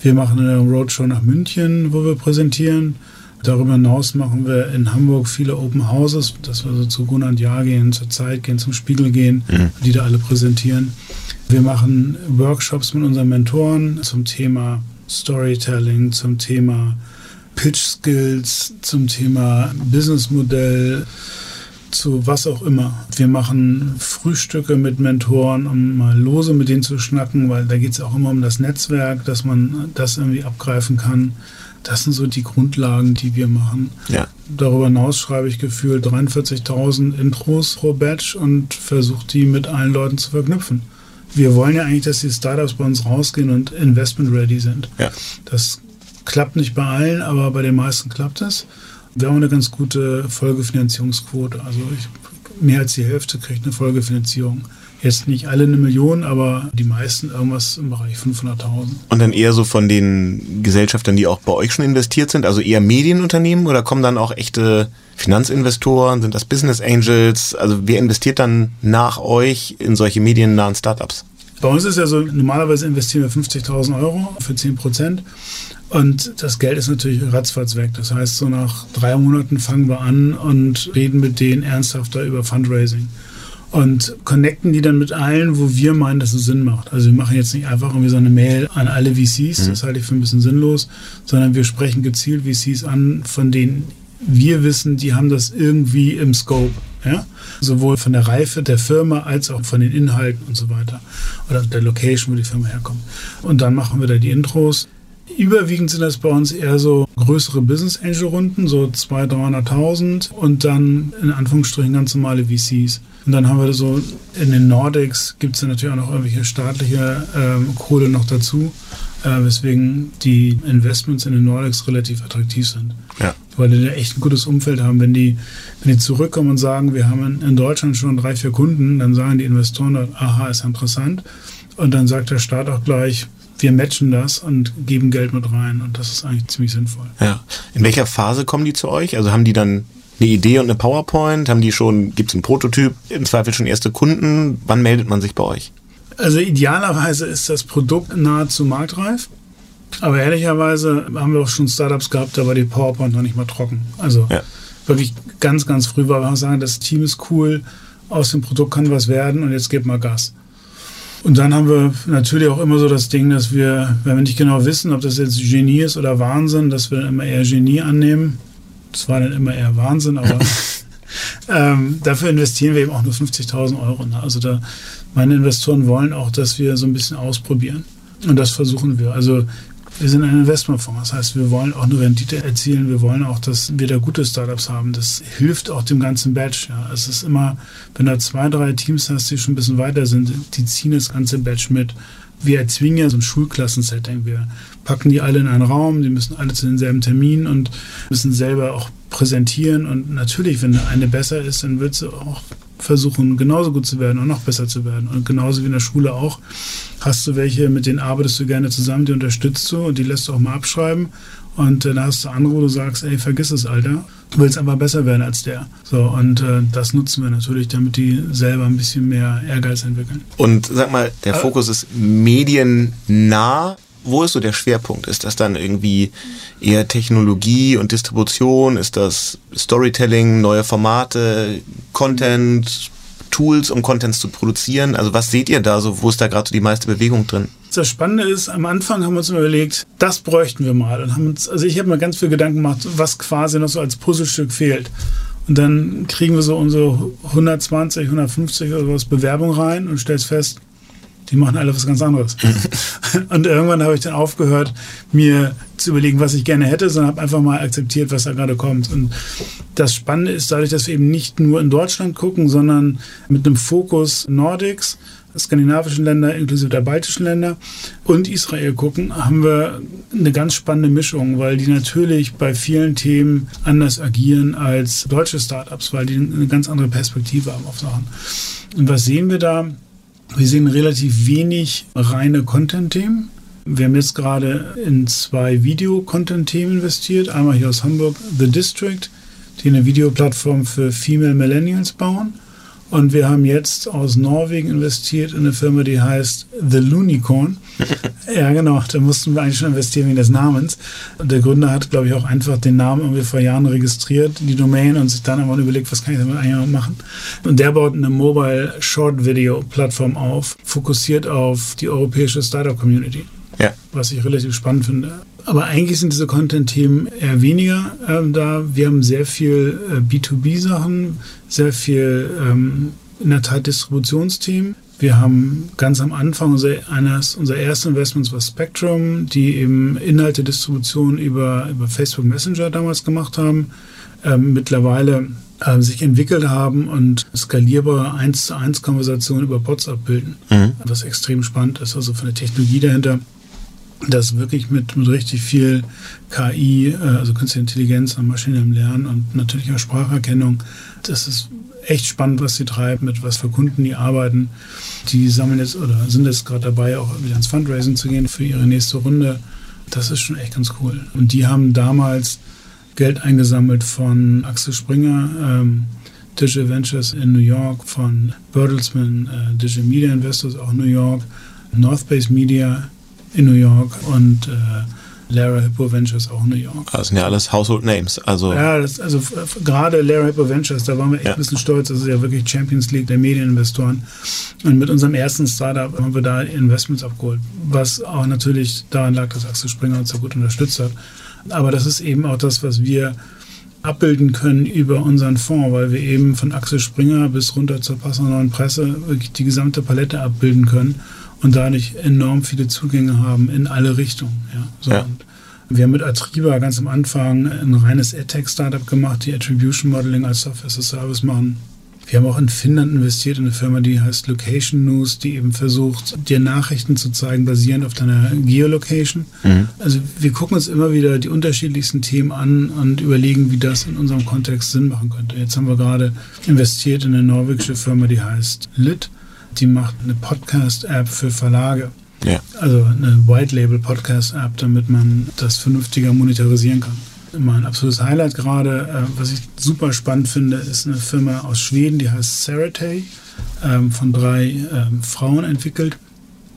Wir machen eine Roadshow nach München, wo wir präsentieren. Darüber hinaus machen wir in Hamburg viele Open Houses, dass wir so zu Gunnar Jahr gehen, zur Zeit gehen, zum Spiegel gehen, mhm. die da alle präsentieren. Wir machen Workshops mit unseren Mentoren zum Thema Storytelling, zum Thema Pitch Skills, zum Thema Businessmodell, zu was auch immer. Wir machen Frühstücke mit Mentoren, um mal lose mit denen zu schnacken, weil da geht es auch immer um das Netzwerk, dass man das irgendwie abgreifen kann. Das sind so die Grundlagen, die wir machen. Ja. Darüber hinaus schreibe ich gefühlt 43.000 Intros pro Batch und versuche die mit allen Leuten zu verknüpfen. Wir wollen ja eigentlich, dass die Startups bei uns rausgehen und investment ready sind. Ja. Das klappt nicht bei allen, aber bei den meisten klappt es. Wir haben eine ganz gute Folgefinanzierungsquote. Also ich mehr als die Hälfte kriegt eine Folgefinanzierung. Jetzt nicht alle eine Million, aber die meisten irgendwas im Bereich 500.000. Und dann eher so von den Gesellschaftern, die auch bei euch schon investiert sind, also eher Medienunternehmen oder kommen dann auch echte Finanzinvestoren, sind das Business Angels? Also wer investiert dann nach euch in solche mediennahen Startups? Bei uns ist ja so, normalerweise investieren wir 50.000 Euro für 10 Prozent. Und das Geld ist natürlich ratzfatz weg. Das heißt, so nach drei Monaten fangen wir an und reden mit denen ernsthafter über Fundraising. Und connecten die dann mit allen, wo wir meinen, dass es Sinn macht. Also wir machen jetzt nicht einfach irgendwie so eine Mail an alle VCs, mhm. das halte ich für ein bisschen sinnlos, sondern wir sprechen gezielt VCs an, von denen wir wissen, die haben das irgendwie im Scope. Ja? Sowohl von der Reife der Firma als auch von den Inhalten und so weiter. Oder der Location, wo die Firma herkommt. Und dann machen wir da die Intros. Überwiegend sind das bei uns eher so größere Business Angel Runden, so 200.000, 300.000 und dann in Anführungsstrichen ganz normale VCs. Und dann haben wir so in den Nordics gibt es natürlich auch noch irgendwelche staatliche ähm, Kohle noch dazu, äh, weswegen die Investments in den Nordics relativ attraktiv sind. Ja. Weil die da echt ein gutes Umfeld haben. Wenn die, wenn die zurückkommen und sagen, wir haben in Deutschland schon drei, vier Kunden, dann sagen die Investoren dort, aha, ist interessant. Und dann sagt der Staat auch gleich, wir matchen das und geben Geld mit rein. Und das ist eigentlich ziemlich sinnvoll. Ja. In welcher Phase kommen die zu euch? Also haben die dann eine Idee und eine PowerPoint? Haben die schon, gibt es einen Prototyp, im Zweifel schon erste Kunden? Wann meldet man sich bei euch? Also idealerweise ist das Produkt nahezu marktreif. Aber ehrlicherweise haben wir auch schon Startups gehabt, da war die PowerPoint noch nicht mal trocken. Also ja. wirklich ganz, ganz früh war wir sagen, das Team ist cool, aus dem Produkt kann was werden und jetzt gebt mal Gas. Und dann haben wir natürlich auch immer so das Ding, dass wir, wenn wir nicht genau wissen, ob das jetzt Genie ist oder Wahnsinn, dass wir immer eher Genie annehmen. Das war dann immer eher Wahnsinn, aber ähm, dafür investieren wir eben auch nur 50.000 Euro. Ne? Also da, meine Investoren wollen auch, dass wir so ein bisschen ausprobieren. Und das versuchen wir. Also wir sind ein Investmentfonds. Das heißt, wir wollen auch eine Rendite erzielen. Wir wollen auch, dass wir da gute Startups haben. Das hilft auch dem ganzen Batch. Ja. Es ist immer, wenn du zwei, drei Teams hast, die schon ein bisschen weiter sind, die ziehen das ganze Batch mit. Wir erzwingen ja so ein Schulklassensetting. Wir packen die alle in einen Raum, die müssen alle zu denselben Termin und müssen selber auch präsentieren. Und natürlich, wenn eine besser ist, dann wird sie auch versuchen, genauso gut zu werden und noch besser zu werden. Und genauso wie in der Schule auch, hast du welche, mit denen arbeitest du gerne zusammen, die unterstützt du und die lässt du auch mal abschreiben. Und äh, dann hast du andere, wo du sagst, ey, vergiss es, Alter. Du willst einfach besser werden als der. So, und äh, das nutzen wir natürlich, damit die selber ein bisschen mehr Ehrgeiz entwickeln. Und sag mal, der äh, Fokus ist mediennah wo ist so der Schwerpunkt? Ist das dann irgendwie eher Technologie und Distribution? Ist das Storytelling, neue Formate, Content, Tools, um Contents zu produzieren? Also was seht ihr da so? Wo ist da gerade so die meiste Bewegung drin? Das Spannende ist, am Anfang haben wir uns überlegt, das bräuchten wir mal. Und haben uns, also ich habe mir ganz viel Gedanken gemacht, was quasi noch so als Puzzlestück fehlt. Und dann kriegen wir so unsere 120, 150 oder was Bewerbung rein und stellst fest, die machen alle was ganz anderes. und irgendwann habe ich dann aufgehört, mir zu überlegen, was ich gerne hätte, sondern habe einfach mal akzeptiert, was da gerade kommt. Und das Spannende ist dadurch, dass wir eben nicht nur in Deutschland gucken, sondern mit einem Fokus Nordics, skandinavischen Länder inklusive der baltischen Länder und Israel gucken, haben wir eine ganz spannende Mischung, weil die natürlich bei vielen Themen anders agieren als deutsche Startups, weil die eine ganz andere Perspektive haben auf Sachen. Und was sehen wir da? Wir sehen relativ wenig reine Content-Themen. Wir haben jetzt gerade in zwei Video-Content-Themen investiert. Einmal hier aus Hamburg, The District, die eine Videoplattform für Female Millennials bauen. Und wir haben jetzt aus Norwegen investiert in eine Firma, die heißt The Lunicorn. ja, genau, da mussten wir eigentlich schon investieren wegen des Namens. Und der Gründer hat, glaube ich, auch einfach den Namen irgendwie vor Jahren registriert, die Domain, und sich dann einmal überlegt, was kann ich damit eigentlich machen. Und der baut eine Mobile Short Video Plattform auf, fokussiert auf die europäische Startup Community. Ja. Was ich relativ spannend finde. Aber eigentlich sind diese Content-Themen eher weniger ähm, da. Wir haben sehr viel äh, B2B-Sachen, sehr viel ähm, in der Tat Distributionsthemen. Wir haben ganz am Anfang unser, eines unser erstes Investments war Spectrum, die eben Inhalte-Distribution über, über Facebook Messenger damals gemacht haben. Ähm, mittlerweile äh, sich entwickelt haben und skalierbare 1 zu 1 Konversationen über Bots abbilden, mhm. was extrem spannend ist, also von der Technologie dahinter das wirklich mit, mit richtig viel KI, äh, also Künstliche Intelligenz und maschinellem Lernen und natürlich auch Spracherkennung, das ist echt spannend, was sie treiben, mit was für Kunden die arbeiten. Die sammeln jetzt oder sind jetzt gerade dabei, auch wieder ins Fundraising zu gehen für ihre nächste Runde. Das ist schon echt ganz cool. Und die haben damals Geld eingesammelt von Axel Springer, ähm, Digital Ventures in New York, von Bertelsmann, äh, Digital Media Investors auch New York, North Base Media in New York und äh, Lara Hippo Ventures auch New York. Das sind ja alles Household Names. Also ja, das, also gerade Lara Hippo Ventures, da waren wir echt ja. ein bisschen stolz. Das ist ja wirklich Champions League der Medieninvestoren. Und mit unserem ersten Startup haben wir da Investments abgeholt, was auch natürlich daran lag, dass Axel Springer uns so gut unterstützt hat. Aber das ist eben auch das, was wir abbilden können über unseren Fonds, weil wir eben von Axel Springer bis runter zur Passauer Neuen Presse wirklich die gesamte Palette abbilden können und dadurch enorm viele Zugänge haben in alle Richtungen. Ja, so ja. wir haben mit Atriba ganz am Anfang ein reines AdTech-Startup gemacht, die Attribution Modeling als Software as a Service machen. Wir haben auch in Finnland investiert in eine Firma, die heißt Location News, die eben versucht, dir Nachrichten zu zeigen, basierend auf deiner Geolocation. Mhm. Also wir gucken uns immer wieder die unterschiedlichsten Themen an und überlegen, wie das in unserem Kontext Sinn machen könnte. Jetzt haben wir gerade investiert in eine norwegische Firma, die heißt Lit. Die macht eine Podcast-App für Verlage. Ja. Also eine White-Label-Podcast-App, damit man das vernünftiger monetarisieren kann mein absolutes Highlight gerade, äh, was ich super spannend finde, ist eine Firma aus Schweden, die heißt Ceratay, ähm, von drei ähm, Frauen entwickelt.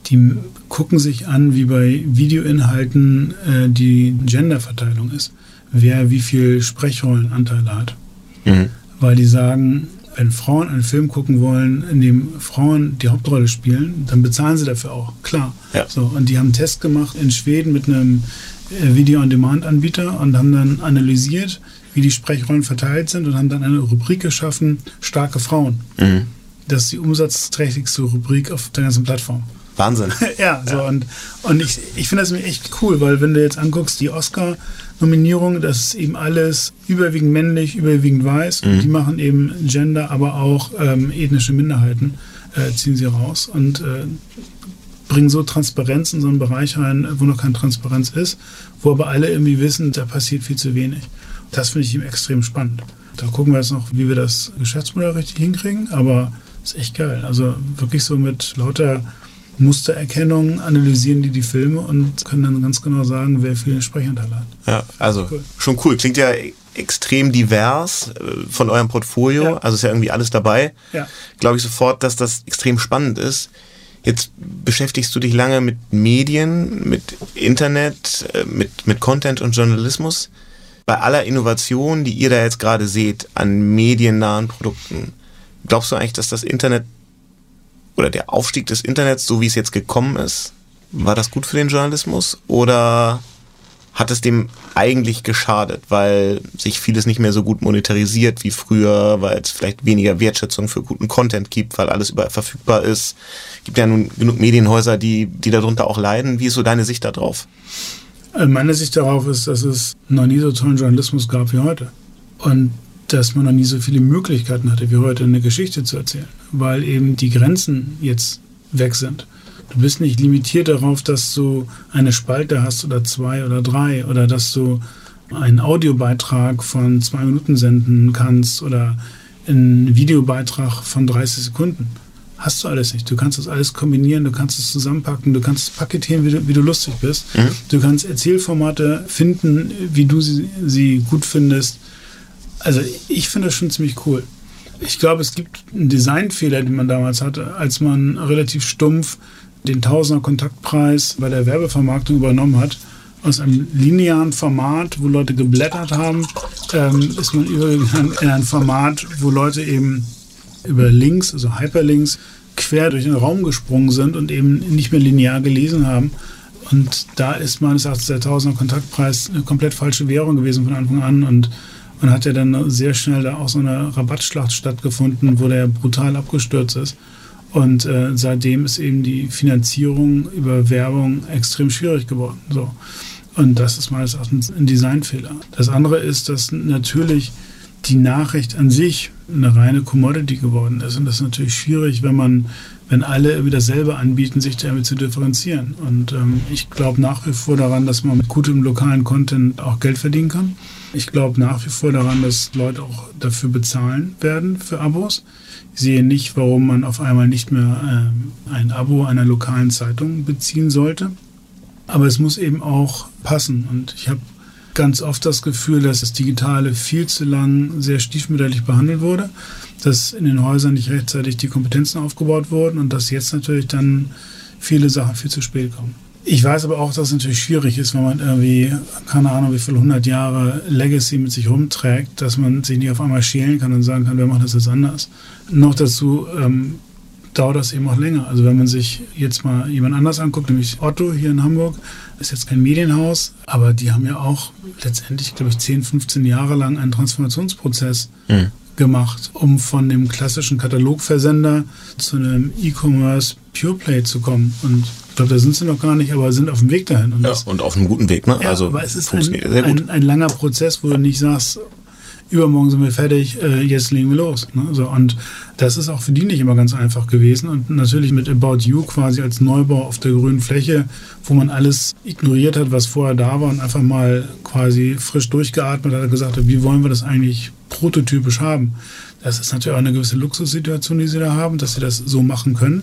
Die gucken sich an, wie bei Videoinhalten äh, die Genderverteilung ist, wer wie viel Sprechrollenanteile hat. Mhm. Weil die sagen, wenn Frauen einen Film gucken wollen, in dem Frauen die Hauptrolle spielen, dann bezahlen sie dafür auch, klar. Ja. So, und die haben einen Test gemacht in Schweden mit einem äh, Video-on-Demand-Anbieter und haben dann analysiert, wie die Sprechrollen verteilt sind und haben dann eine Rubrik geschaffen, starke Frauen. Mhm. Das ist die umsatzträchtigste Rubrik auf der ganzen Plattform. Wahnsinn. ja, so ja. und, und ich, ich finde das echt cool, weil wenn du jetzt anguckst, die Oscar-Nominierung, das ist eben alles überwiegend männlich, überwiegend weiß. Mhm. Die machen eben Gender, aber auch ähm, ethnische Minderheiten äh, ziehen sie raus. Und äh, bringen so Transparenz in so einen Bereich rein, wo noch keine Transparenz ist, wo aber alle irgendwie wissen, da passiert viel zu wenig. Das finde ich ihm extrem spannend. Da gucken wir jetzt noch, wie wir das Geschäftsmodell richtig hinkriegen, aber ist echt geil. Also wirklich so mit lauter Mustererkennung analysieren die die Filme und können dann ganz genau sagen, wer viel Sprechanteil hat. Ja, also cool. schon cool. Klingt ja extrem divers äh, von eurem Portfolio. Ja. Also ist ja irgendwie alles dabei. Ja. Glaube ich sofort, dass das extrem spannend ist. Jetzt beschäftigst du dich lange mit Medien, mit Internet, äh, mit, mit Content und Journalismus. Bei aller Innovation, die ihr da jetzt gerade seht an mediennahen Produkten, glaubst du eigentlich, dass das Internet oder der Aufstieg des Internets, so wie es jetzt gekommen ist, war das gut für den Journalismus oder hat es dem eigentlich geschadet, weil sich vieles nicht mehr so gut monetarisiert wie früher, weil es vielleicht weniger Wertschätzung für guten Content gibt, weil alles überall verfügbar ist. Gibt ja nun genug Medienhäuser, die, die darunter auch leiden. Wie ist so deine Sicht darauf? Äh, meine Sicht darauf ist, dass es noch nie so tollen Journalismus gab wie heute. Und dass man noch nie so viele Möglichkeiten hatte wie heute, eine Geschichte zu erzählen, weil eben die Grenzen jetzt weg sind. Du bist nicht limitiert darauf, dass du eine Spalte hast oder zwei oder drei oder dass du einen Audiobeitrag von zwei Minuten senden kannst oder einen Videobeitrag von 30 Sekunden. Hast du alles nicht. Du kannst das alles kombinieren, du kannst es zusammenpacken, du kannst es paketieren, wie du, wie du lustig bist. Mhm. Du kannst Erzählformate finden, wie du sie, sie gut findest. Also ich finde das schon ziemlich cool. Ich glaube, es gibt einen Designfehler, den man damals hatte, als man relativ stumpf den Tausender Kontaktpreis bei der Werbevermarktung übernommen hat. Aus einem linearen Format, wo Leute geblättert haben, ähm, ist man übergegangen in ein Format, wo Leute eben über Links, also Hyperlinks, quer durch den Raum gesprungen sind und eben nicht mehr linear gelesen haben. Und da ist meines Erachtens der Tausender Kontaktpreis eine komplett falsche Währung gewesen von Anfang an. Und man hat ja dann sehr schnell da auch so eine Rabattschlacht stattgefunden, wo der brutal abgestürzt ist. Und äh, seitdem ist eben die Finanzierung über Werbung extrem schwierig geworden. So. Und das ist meines Erachtens ein Designfehler. Das andere ist, dass natürlich die Nachricht an sich eine reine Commodity geworden ist. Und das ist natürlich schwierig, wenn man, wenn alle irgendwie dasselbe anbieten, sich damit zu differenzieren. Und ähm, ich glaube nach wie vor daran, dass man mit gutem lokalen Content auch Geld verdienen kann. Ich glaube nach wie vor daran, dass Leute auch dafür bezahlen werden für Abos. Ich sehe nicht, warum man auf einmal nicht mehr äh, ein Abo einer lokalen Zeitung beziehen sollte. Aber es muss eben auch passen. Und ich habe ganz oft das Gefühl, dass das Digitale viel zu lang sehr stiefmütterlich behandelt wurde, dass in den Häusern nicht rechtzeitig die Kompetenzen aufgebaut wurden und dass jetzt natürlich dann viele Sachen viel zu spät kommen. Ich weiß aber auch, dass es natürlich schwierig ist, wenn man irgendwie, keine Ahnung, wie viele hundert Jahre Legacy mit sich rumträgt, dass man sich nicht auf einmal schälen kann und sagen kann, wir machen das jetzt anders. Noch dazu ähm, dauert das eben auch länger. Also wenn man sich jetzt mal jemand anders anguckt, nämlich Otto hier in Hamburg, ist jetzt kein Medienhaus, aber die haben ja auch letztendlich, glaube ich, 10, 15 Jahre lang einen Transformationsprozess mhm. gemacht, um von dem klassischen Katalogversender zu einem E-Commerce Pureplay zu kommen. Und ich glaube, da sind sie noch gar nicht, aber sind auf dem Weg dahin. Und ja, und auf einem guten Weg. Ne? Ja, also aber es ist ein, ein, ein, langer Prozess, wo du nicht sagst, übermorgen sind wir fertig, äh, jetzt legen wir los. Ne? So, und das ist auch für die nicht immer ganz einfach gewesen. Und natürlich mit About You quasi als Neubau auf der grünen Fläche, wo man alles ignoriert hat, was vorher da war und einfach mal quasi frisch durchgeatmet hat und gesagt hat, wie wollen wir das eigentlich prototypisch haben. Das ist natürlich auch eine gewisse Luxussituation, die sie da haben, dass sie das so machen können.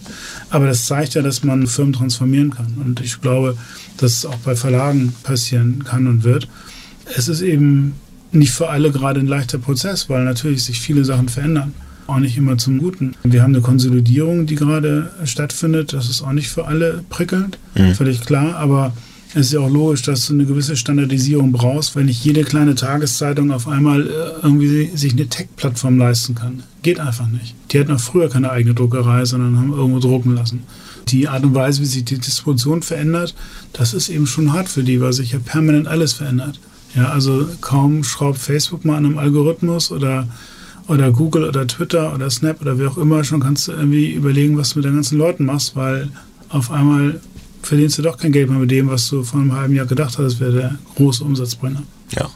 Aber das zeigt ja, dass man Firmen transformieren kann. Und ich glaube, dass es auch bei Verlagen passieren kann und wird. Es ist eben nicht für alle gerade ein leichter Prozess, weil natürlich sich viele Sachen verändern. Auch nicht immer zum Guten. Wir haben eine Konsolidierung, die gerade stattfindet. Das ist auch nicht für alle prickelnd, mhm. völlig klar. Aber es ist ja auch logisch, dass du eine gewisse Standardisierung brauchst, weil nicht jede kleine Tageszeitung auf einmal äh, irgendwie sich eine Tech-Plattform leisten kann. Geht einfach nicht. Die hatten auch früher keine eigene Druckerei, sondern haben irgendwo drucken lassen. Die Art und Weise, wie sich die Distribution verändert, das ist eben schon hart für die, weil sich ja permanent alles verändert. Ja, also kaum schraubt Facebook mal an einem Algorithmus oder, oder Google oder Twitter oder Snap oder wie auch immer, schon kannst du irgendwie überlegen, was du mit den ganzen Leuten machst, weil auf einmal verdienst du doch kein Geld mehr mit dem, was du vor einem halben Jahr gedacht hast, wäre der große Umsatzbrenner. Ja.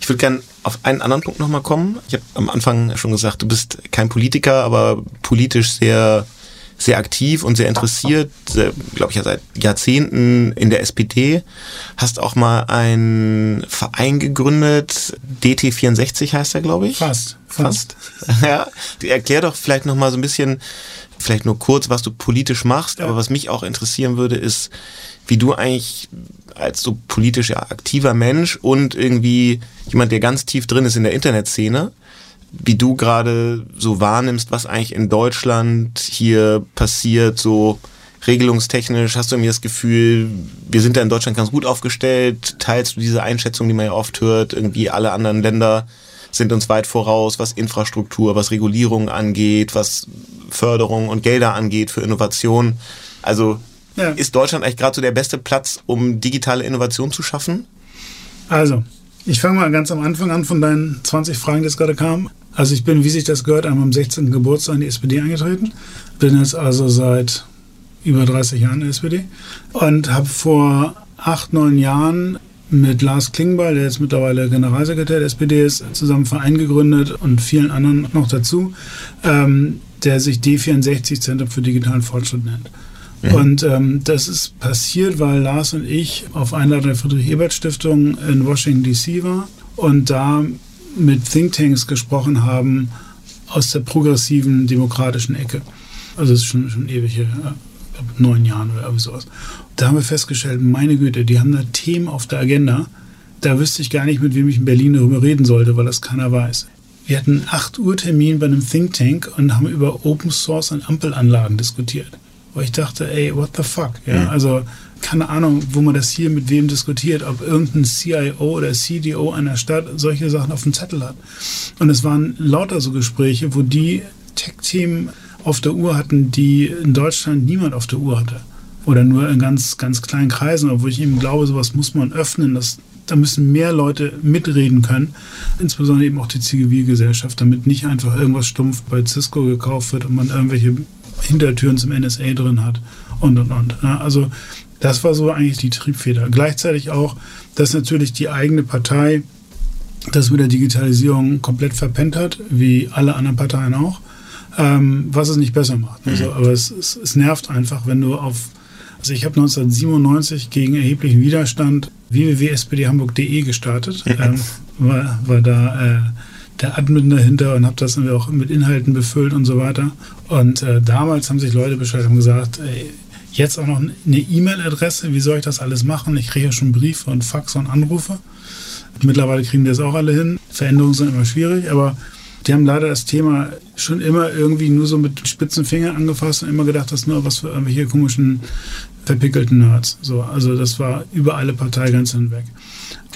Ich würde gerne auf einen anderen Punkt nochmal kommen. Ich habe am Anfang schon gesagt, du bist kein Politiker, aber politisch sehr sehr aktiv und sehr interessiert, glaube ich ja seit Jahrzehnten in der SPD. Hast auch mal einen Verein gegründet, DT64 heißt er, glaube ich. Fast. Fast. ja. Erklär doch vielleicht noch mal so ein bisschen, vielleicht nur kurz, was du politisch machst, ja. aber was mich auch interessieren würde, ist, wie du eigentlich als so politisch aktiver Mensch und irgendwie jemand, der ganz tief drin ist in der Internetszene, wie du gerade so wahrnimmst, was eigentlich in Deutschland hier passiert, so regelungstechnisch, hast du mir das Gefühl, wir sind da in Deutschland ganz gut aufgestellt? Teilst du diese Einschätzung, die man ja oft hört, irgendwie alle anderen Länder sind uns weit voraus, was Infrastruktur, was Regulierung angeht, was Förderung und Gelder angeht für Innovation? Also ja. ist Deutschland eigentlich gerade so der beste Platz, um digitale Innovation zu schaffen? Also, ich fange mal ganz am Anfang an von deinen 20 Fragen, die jetzt gerade kamen. Also ich bin, wie sich das gehört, einmal am 16. Geburtstag in die SPD eingetreten. Bin jetzt also seit über 30 Jahren in der SPD und habe vor acht, neun Jahren mit Lars Klingbeil, der jetzt mittlerweile Generalsekretär der SPD ist, zusammen Verein gegründet und vielen anderen noch dazu, ähm, der sich D64 Zentrum für digitalen Fortschritt nennt. Mhm. Und ähm, das ist passiert, weil Lars und ich auf Einladung der Friedrich-Ebert-Stiftung in Washington DC war und da mit Thinktanks gesprochen haben aus der progressiven demokratischen Ecke. Also es ist schon, schon ewig her, neun Jahren oder irgendwie sowas. Da haben wir festgestellt, meine Güte, die haben da Themen auf der Agenda. Da wüsste ich gar nicht, mit wem ich in Berlin darüber reden sollte, weil das keiner weiß. Wir hatten 8 Uhr Termin bei einem Think Tank und haben über Open Source und Ampelanlagen diskutiert. Wo ich dachte, ey, what the fuck? Ja, mhm. also keine Ahnung, wo man das hier mit wem diskutiert, ob irgendein CIO oder CDO einer Stadt solche Sachen auf dem Zettel hat. Und es waren lauter so Gespräche, wo die Tech-Team auf der Uhr hatten, die in Deutschland niemand auf der Uhr hatte. Oder nur in ganz, ganz kleinen Kreisen, obwohl ich eben glaube, sowas muss man öffnen. Das, da müssen mehr Leute mitreden können, insbesondere eben auch die Zivilgesellschaft, damit nicht einfach irgendwas stumpf bei Cisco gekauft wird und man irgendwelche Hintertüren zum NSA drin hat und und und. Also das war so eigentlich die Triebfeder. Gleichzeitig auch, dass natürlich die eigene Partei das mit der Digitalisierung komplett verpennt hat, wie alle anderen Parteien auch, ähm, was es nicht besser macht. Also, mhm. aber es, es, es nervt einfach, wenn du auf also ich habe 1997 gegen erheblichen Widerstand www.spdhamburg.de gestartet, ähm, war, war da äh, der Admin dahinter und habe das dann auch mit Inhalten befüllt und so weiter. Und äh, damals haben sich Leute Bescheid und gesagt, ey, jetzt auch noch eine E-Mail-Adresse, wie soll ich das alles machen? Ich kriege ja schon Briefe und Fax und Anrufe. Mittlerweile kriegen die das auch alle hin. Veränderungen sind immer schwierig, aber die haben leider das Thema schon immer irgendwie nur so mit spitzen Fingern angefasst und immer gedacht, das ist nur was für irgendwelche komischen, verpickelten Nerds. So, also das war über alle Parteigrenzen hinweg.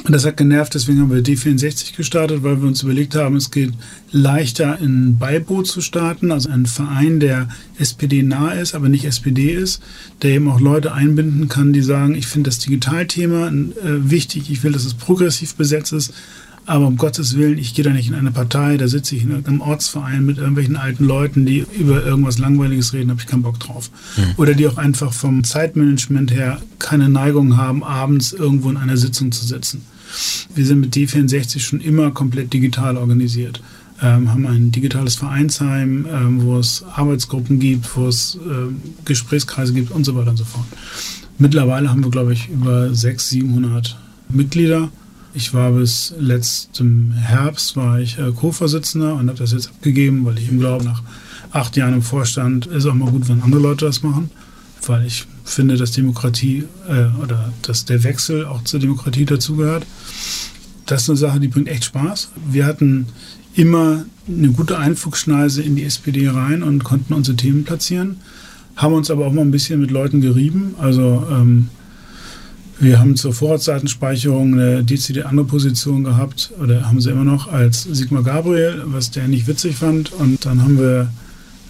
Und das hat genervt, deswegen haben wir D64 gestartet, weil wir uns überlegt haben, es geht leichter ein Beiboot zu starten, also ein Verein, der SPD nah ist, aber nicht SPD ist, der eben auch Leute einbinden kann, die sagen, ich finde das Digitalthema äh, wichtig, ich will, dass es progressiv besetzt ist, aber um Gottes Willen, ich gehe da nicht in eine Partei, da sitze ich in einem Ortsverein mit irgendwelchen alten Leuten, die über irgendwas Langweiliges reden, habe ich keinen Bock drauf. Mhm. Oder die auch einfach vom Zeitmanagement her keine Neigung haben, abends irgendwo in einer Sitzung zu sitzen. Wir sind mit D64 schon immer komplett digital organisiert. Ähm, haben ein digitales Vereinsheim, ähm, wo es Arbeitsgruppen gibt, wo es äh, Gesprächskreise gibt und so weiter und so fort. Mittlerweile haben wir, glaube ich, über 600, 700 Mitglieder ich war bis letztem Herbst war ich äh, Co-Vorsitzender und habe das jetzt abgegeben, weil ich im Glauben nach acht Jahren im Vorstand ist auch mal gut, wenn andere Leute das machen, weil ich finde, dass Demokratie äh, oder dass der Wechsel auch zur Demokratie dazugehört. Das ist eine Sache, die bringt echt Spaß. Wir hatten immer eine gute Einflugschneise in die SPD rein und konnten unsere Themen platzieren, haben uns aber auch mal ein bisschen mit Leuten gerieben. Also ähm, wir haben zur Vorratsdatenspeicherung eine dezidiert andere Position gehabt, oder haben sie immer noch, als Sigmar Gabriel, was der nicht witzig fand. Und dann haben wir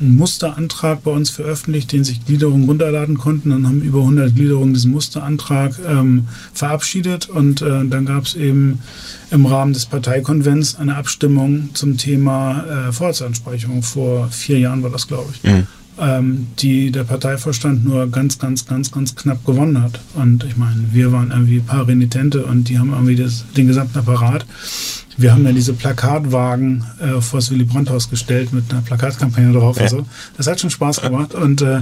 einen Musterantrag bei uns veröffentlicht, den sich Gliederungen runterladen konnten. Dann haben über 100 Gliederungen diesen Musterantrag ähm, verabschiedet. Und äh, dann gab es eben im Rahmen des Parteikonvents eine Abstimmung zum Thema äh, Vorratsdatenspeicherung. Vor vier Jahren war das, glaube ich. Mhm ähm, die der Parteivorstand nur ganz, ganz, ganz, ganz knapp gewonnen hat. Und ich meine, wir waren irgendwie ein paar Renitente und die haben irgendwie das, den gesamten Apparat. Wir haben dann diese Plakatwagen äh, vor das Willy Brandt-Haus gestellt mit einer Plakatkampagne drauf ja. und so. Das hat schon Spaß gemacht und äh,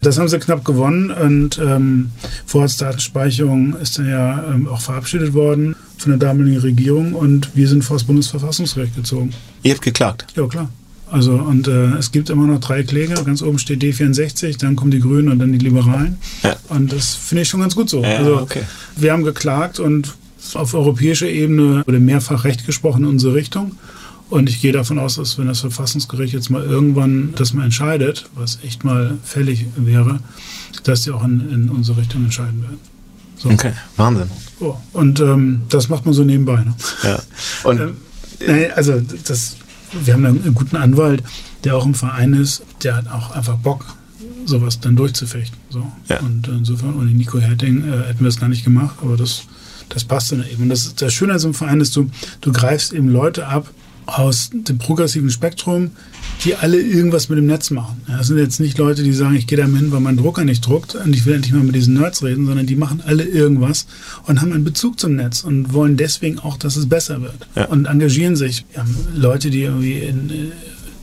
das haben sie knapp gewonnen und ähm, Vorratsdatenspeicherung ist dann ja ähm, auch verabschiedet worden von der damaligen Regierung und wir sind vor das Bundesverfassungsgericht gezogen. Ihr habt geklagt? Ja, klar. Also und äh, es gibt immer noch drei Kläger. Ganz oben steht D64, dann kommen die Grünen und dann die Liberalen. Ja. Und das finde ich schon ganz gut so. Ja, also okay. wir haben geklagt und auf europäischer Ebene wurde mehrfach Recht gesprochen in unsere Richtung. Und ich gehe davon aus, dass wenn das Verfassungsgericht jetzt mal irgendwann das mal entscheidet, was echt mal fällig wäre, dass die auch in, in unsere Richtung entscheiden werden. So. Okay, Wahnsinn. Oh, und ähm, das macht man so nebenbei. Ne? Ja. Und ähm, also das wir haben einen guten Anwalt, der auch im Verein ist, der hat auch einfach Bock, sowas dann durchzufechten. So. Ja. Und insofern, ohne Nico Herting äh, hätten wir es gar nicht gemacht, aber das, das passt dann eben. Und das, das Schöne an so einem Verein ist, du, du greifst eben Leute ab aus dem progressiven Spektrum, die alle irgendwas mit dem Netz machen. Das sind jetzt nicht Leute, die sagen, ich gehe da hin, weil mein Drucker nicht druckt und ich will endlich mal mit diesen Nerds reden, sondern die machen alle irgendwas und haben einen Bezug zum Netz und wollen deswegen auch, dass es besser wird ja. und engagieren sich. Wir haben Leute, die irgendwie in,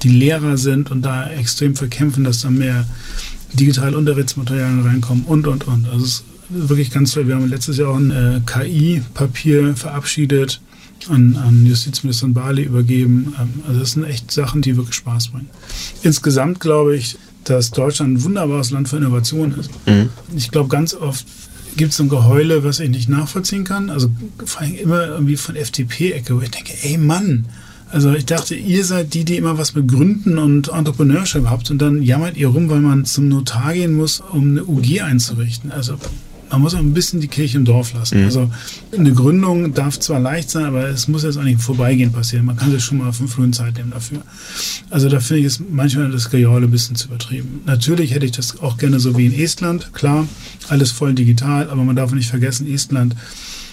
die Lehrer sind und da extrem verkämpfen, dass da mehr digitale Unterrichtsmaterialien reinkommen und, und, und. Also es ist wirklich ganz toll. Wir haben letztes Jahr auch ein äh, KI-Papier verabschiedet, an, an Justizminister Bali übergeben. Ähm, also das sind echt Sachen, die wirklich Spaß bringen. Insgesamt glaube ich, dass Deutschland ein wunderbares Land für Innovation ist. Mhm. Ich glaube, ganz oft gibt es ein Geheule, was ich nicht nachvollziehen kann. Also vor allem immer irgendwie von FDP-Ecke, wo ich denke, ey Mann, also ich dachte, ihr seid die, die immer was mit Gründen und Entrepreneurship habt und dann jammert ihr rum, weil man zum Notar gehen muss, um eine UG einzurichten. Also man muss auch ein bisschen die Kirche im Dorf lassen. Mhm. Also eine Gründung darf zwar leicht sein, aber es muss jetzt auch nicht Vorbeigehen passieren. Man kann sich schon mal fünf Minuten Zeit nehmen dafür. Also da finde ich es manchmal das Gejaule ein bisschen zu übertrieben. Natürlich hätte ich das auch gerne so wie in Estland. Klar, alles voll digital, aber man darf nicht vergessen, Estland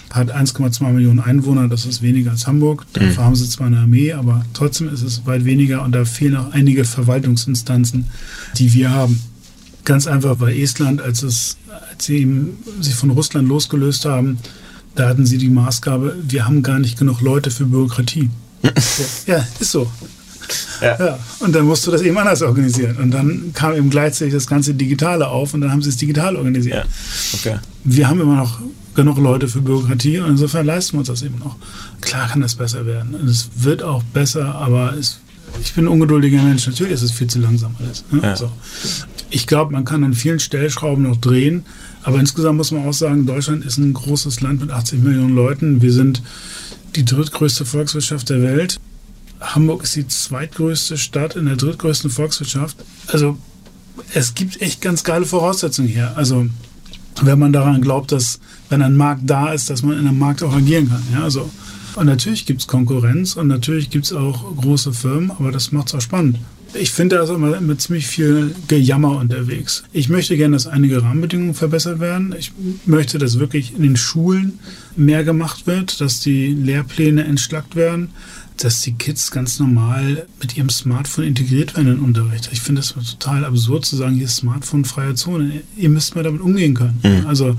hat 1,2 Millionen Einwohner, das ist weniger als Hamburg. Dafür mhm. haben sie zwar eine Armee, aber trotzdem ist es weit weniger und da fehlen auch einige Verwaltungsinstanzen, die wir haben. Ganz einfach, weil Estland, als, es, als sie sich von Russland losgelöst haben, da hatten sie die Maßgabe, wir haben gar nicht genug Leute für Bürokratie. ja, ist so. Ja. ja. Und dann musst du das eben anders organisieren. Und dann kam eben gleichzeitig das ganze Digitale auf und dann haben sie es digital organisiert. Ja. Okay. Wir haben immer noch genug Leute für Bürokratie und insofern leisten wir uns das eben noch. Klar kann das besser werden. Es wird auch besser, aber es, ich bin ein ungeduldiger Mensch. Natürlich ist es viel zu langsam alles. Ne? Ja. So. Ich glaube, man kann an vielen Stellschrauben noch drehen, aber insgesamt muss man auch sagen, Deutschland ist ein großes Land mit 80 Millionen Leuten. Wir sind die drittgrößte Volkswirtschaft der Welt. Hamburg ist die zweitgrößte Stadt in der drittgrößten Volkswirtschaft. Also es gibt echt ganz geile Voraussetzungen hier. Also wenn man daran glaubt, dass wenn ein Markt da ist, dass man in einem Markt auch agieren kann. Ja, also. Und natürlich gibt es Konkurrenz und natürlich gibt es auch große Firmen, aber das macht es auch spannend. Ich finde, da ist immer mit ziemlich viel Gejammer unterwegs. Ich möchte gerne, dass einige Rahmenbedingungen verbessert werden. Ich möchte, dass wirklich in den Schulen mehr gemacht wird, dass die Lehrpläne entschlackt werden, dass die Kids ganz normal mit ihrem Smartphone integriert werden in den Unterricht. Ich finde das total absurd zu sagen, hier ist Smartphone-freie Zone. Ihr müsst mal damit umgehen können. Mhm. Also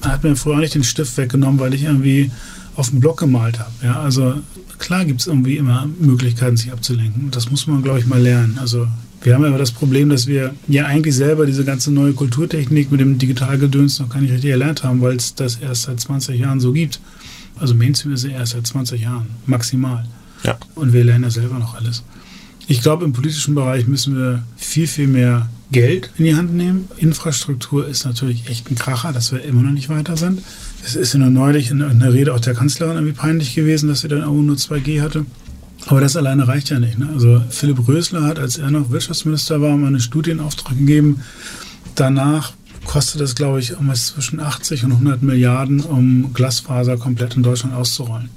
man hat mir früher auch nicht den Stift weggenommen, weil ich irgendwie auf dem Block gemalt habe. Ja, also klar gibt es irgendwie immer Möglichkeiten, sich abzulenken. Das muss man, glaube ich, mal lernen. Also wir haben aber das Problem, dass wir ja eigentlich selber diese ganze neue Kulturtechnik mit dem Digitalgedöns noch gar nicht richtig erlernt haben, weil es das erst seit 20 Jahren so gibt. Also Mainstream ist ja erst seit 20 Jahren, maximal. Ja. Und wir lernen ja selber noch alles. Ich glaube, im politischen Bereich müssen wir viel, viel mehr Geld in die Hand nehmen. Infrastruktur ist natürlich echt ein Kracher, dass wir immer noch nicht weiter sind. Es ist ja nur neulich in einer Rede auch der Kanzlerin irgendwie peinlich gewesen, dass sie dann auch nur 2G hatte. Aber das alleine reicht ja nicht. Ne? Also Philipp Rösler hat, als er noch Wirtschaftsminister war, mal einen Studienauftrag gegeben. Danach kostet es, glaube ich, irgendwas zwischen 80 und 100 Milliarden, um Glasfaser komplett in Deutschland auszurollen.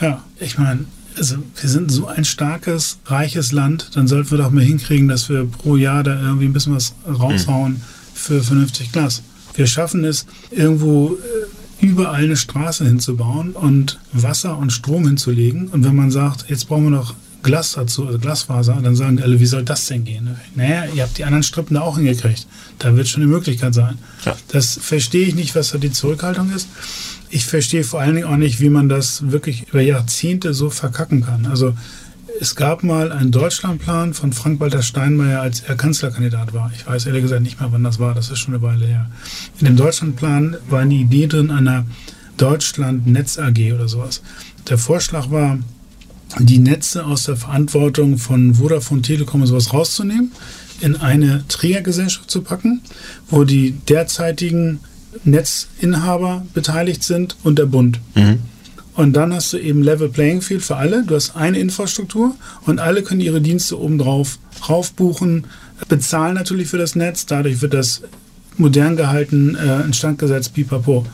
Ja, ich meine, also wir sind so ein starkes, reiches Land, dann sollten wir doch mal hinkriegen, dass wir pro Jahr da irgendwie ein bisschen was raushauen für vernünftig Glas. Wir schaffen es, irgendwo äh, überall eine Straße hinzubauen und Wasser und Strom hinzulegen. Und wenn man sagt, jetzt brauchen wir noch Glas dazu, also Glasfaser, dann sagen alle, wie soll das denn gehen? Naja, ihr habt die anderen Strippen da auch hingekriegt. Da wird schon eine Möglichkeit sein. Ja. Das verstehe ich nicht, was da die Zurückhaltung ist ich verstehe vor allen Dingen auch nicht, wie man das wirklich über Jahrzehnte so verkacken kann. Also es gab mal einen Deutschlandplan von Frank-Walter Steinmeier, als er Kanzlerkandidat war. Ich weiß ehrlich gesagt nicht mehr, wann das war. Das ist schon eine Weile her. In dem Deutschlandplan war eine Idee drin einer Deutschland-Netz AG oder sowas. Der Vorschlag war, die Netze aus der Verantwortung von Vodafone Telekom und sowas rauszunehmen, in eine Trägergesellschaft zu packen, wo die derzeitigen Netzinhaber beteiligt sind und der Bund. Mhm. Und dann hast du eben Level Playing Field für alle. Du hast eine Infrastruktur und alle können ihre Dienste obendrauf raufbuchen, bezahlen natürlich für das Netz. Dadurch wird das modern gehalten, äh, instand gesetzt, pipapo.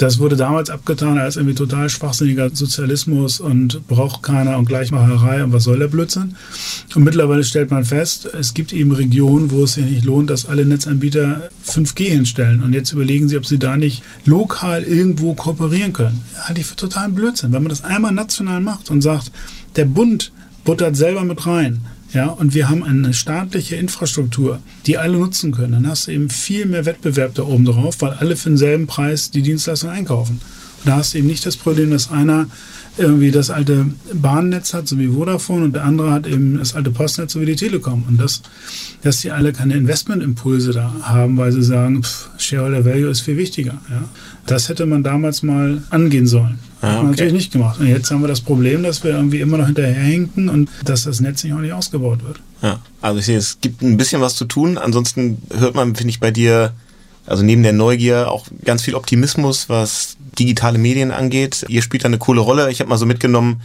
Das wurde damals abgetan als irgendwie total schwachsinniger Sozialismus und braucht keiner und Gleichmacherei und was soll der Blödsinn. Und mittlerweile stellt man fest, es gibt eben Regionen, wo es sich nicht lohnt, dass alle Netzanbieter 5G hinstellen. Und jetzt überlegen sie, ob sie da nicht lokal irgendwo kooperieren können. Halte ich für totalen Blödsinn. Wenn man das einmal national macht und sagt, der Bund buttert selber mit rein, ja, und wir haben eine staatliche Infrastruktur, die alle nutzen können. Dann hast du eben viel mehr Wettbewerb da oben drauf, weil alle für denselben Preis die Dienstleistung einkaufen. Und da hast du eben nicht das Problem, dass einer irgendwie das alte Bahnnetz hat, so wie Vodafone, und der andere hat eben das alte Postnetz, so wie die Telekom. Und das, dass die alle keine Investmentimpulse da haben, weil sie sagen, pff, Shareholder Value ist viel wichtiger. Ja. Das hätte man damals mal angehen sollen. Ah, okay. Hat man natürlich nicht gemacht. Und jetzt haben wir das Problem, dass wir irgendwie immer noch hinterherhinken und dass das Netz nicht nicht ausgebaut wird. Ja, also ich sehe, es gibt ein bisschen was zu tun. Ansonsten hört man, finde ich, bei dir, also neben der Neugier auch ganz viel Optimismus, was digitale Medien angeht. Ihr spielt da eine coole Rolle. Ich habe mal so mitgenommen,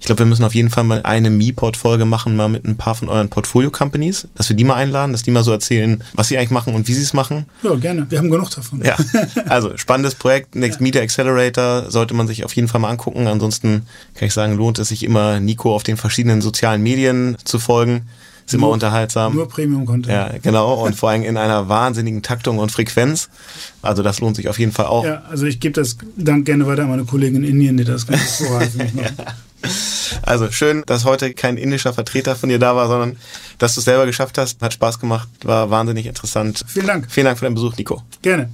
ich glaube, wir müssen auf jeden Fall mal eine Mi-Pod-Folge machen, mal mit ein paar von euren Portfolio-Companies, dass wir die mal einladen, dass die mal so erzählen, was sie eigentlich machen und wie sie es machen. Ja, gerne. Wir haben genug davon. Ja, also spannendes Projekt. Next ja. Media Accelerator sollte man sich auf jeden Fall mal angucken. Ansonsten kann ich sagen, lohnt es sich immer, Nico auf den verschiedenen sozialen Medien zu folgen ist nur, immer unterhaltsam. Nur Premium-Content. Ja, genau. Und vor allem in einer wahnsinnigen Taktung und Frequenz. Also das lohnt sich auf jeden Fall auch. Ja, also ich gebe das Dank gerne weiter an meine Kollegin in Indien, die das ganz vorhalten. ja. Also schön, dass heute kein indischer Vertreter von dir da war, sondern dass du es selber geschafft hast. Hat Spaß gemacht, war wahnsinnig interessant. Vielen Dank. Vielen Dank für deinen Besuch, Nico. Gerne.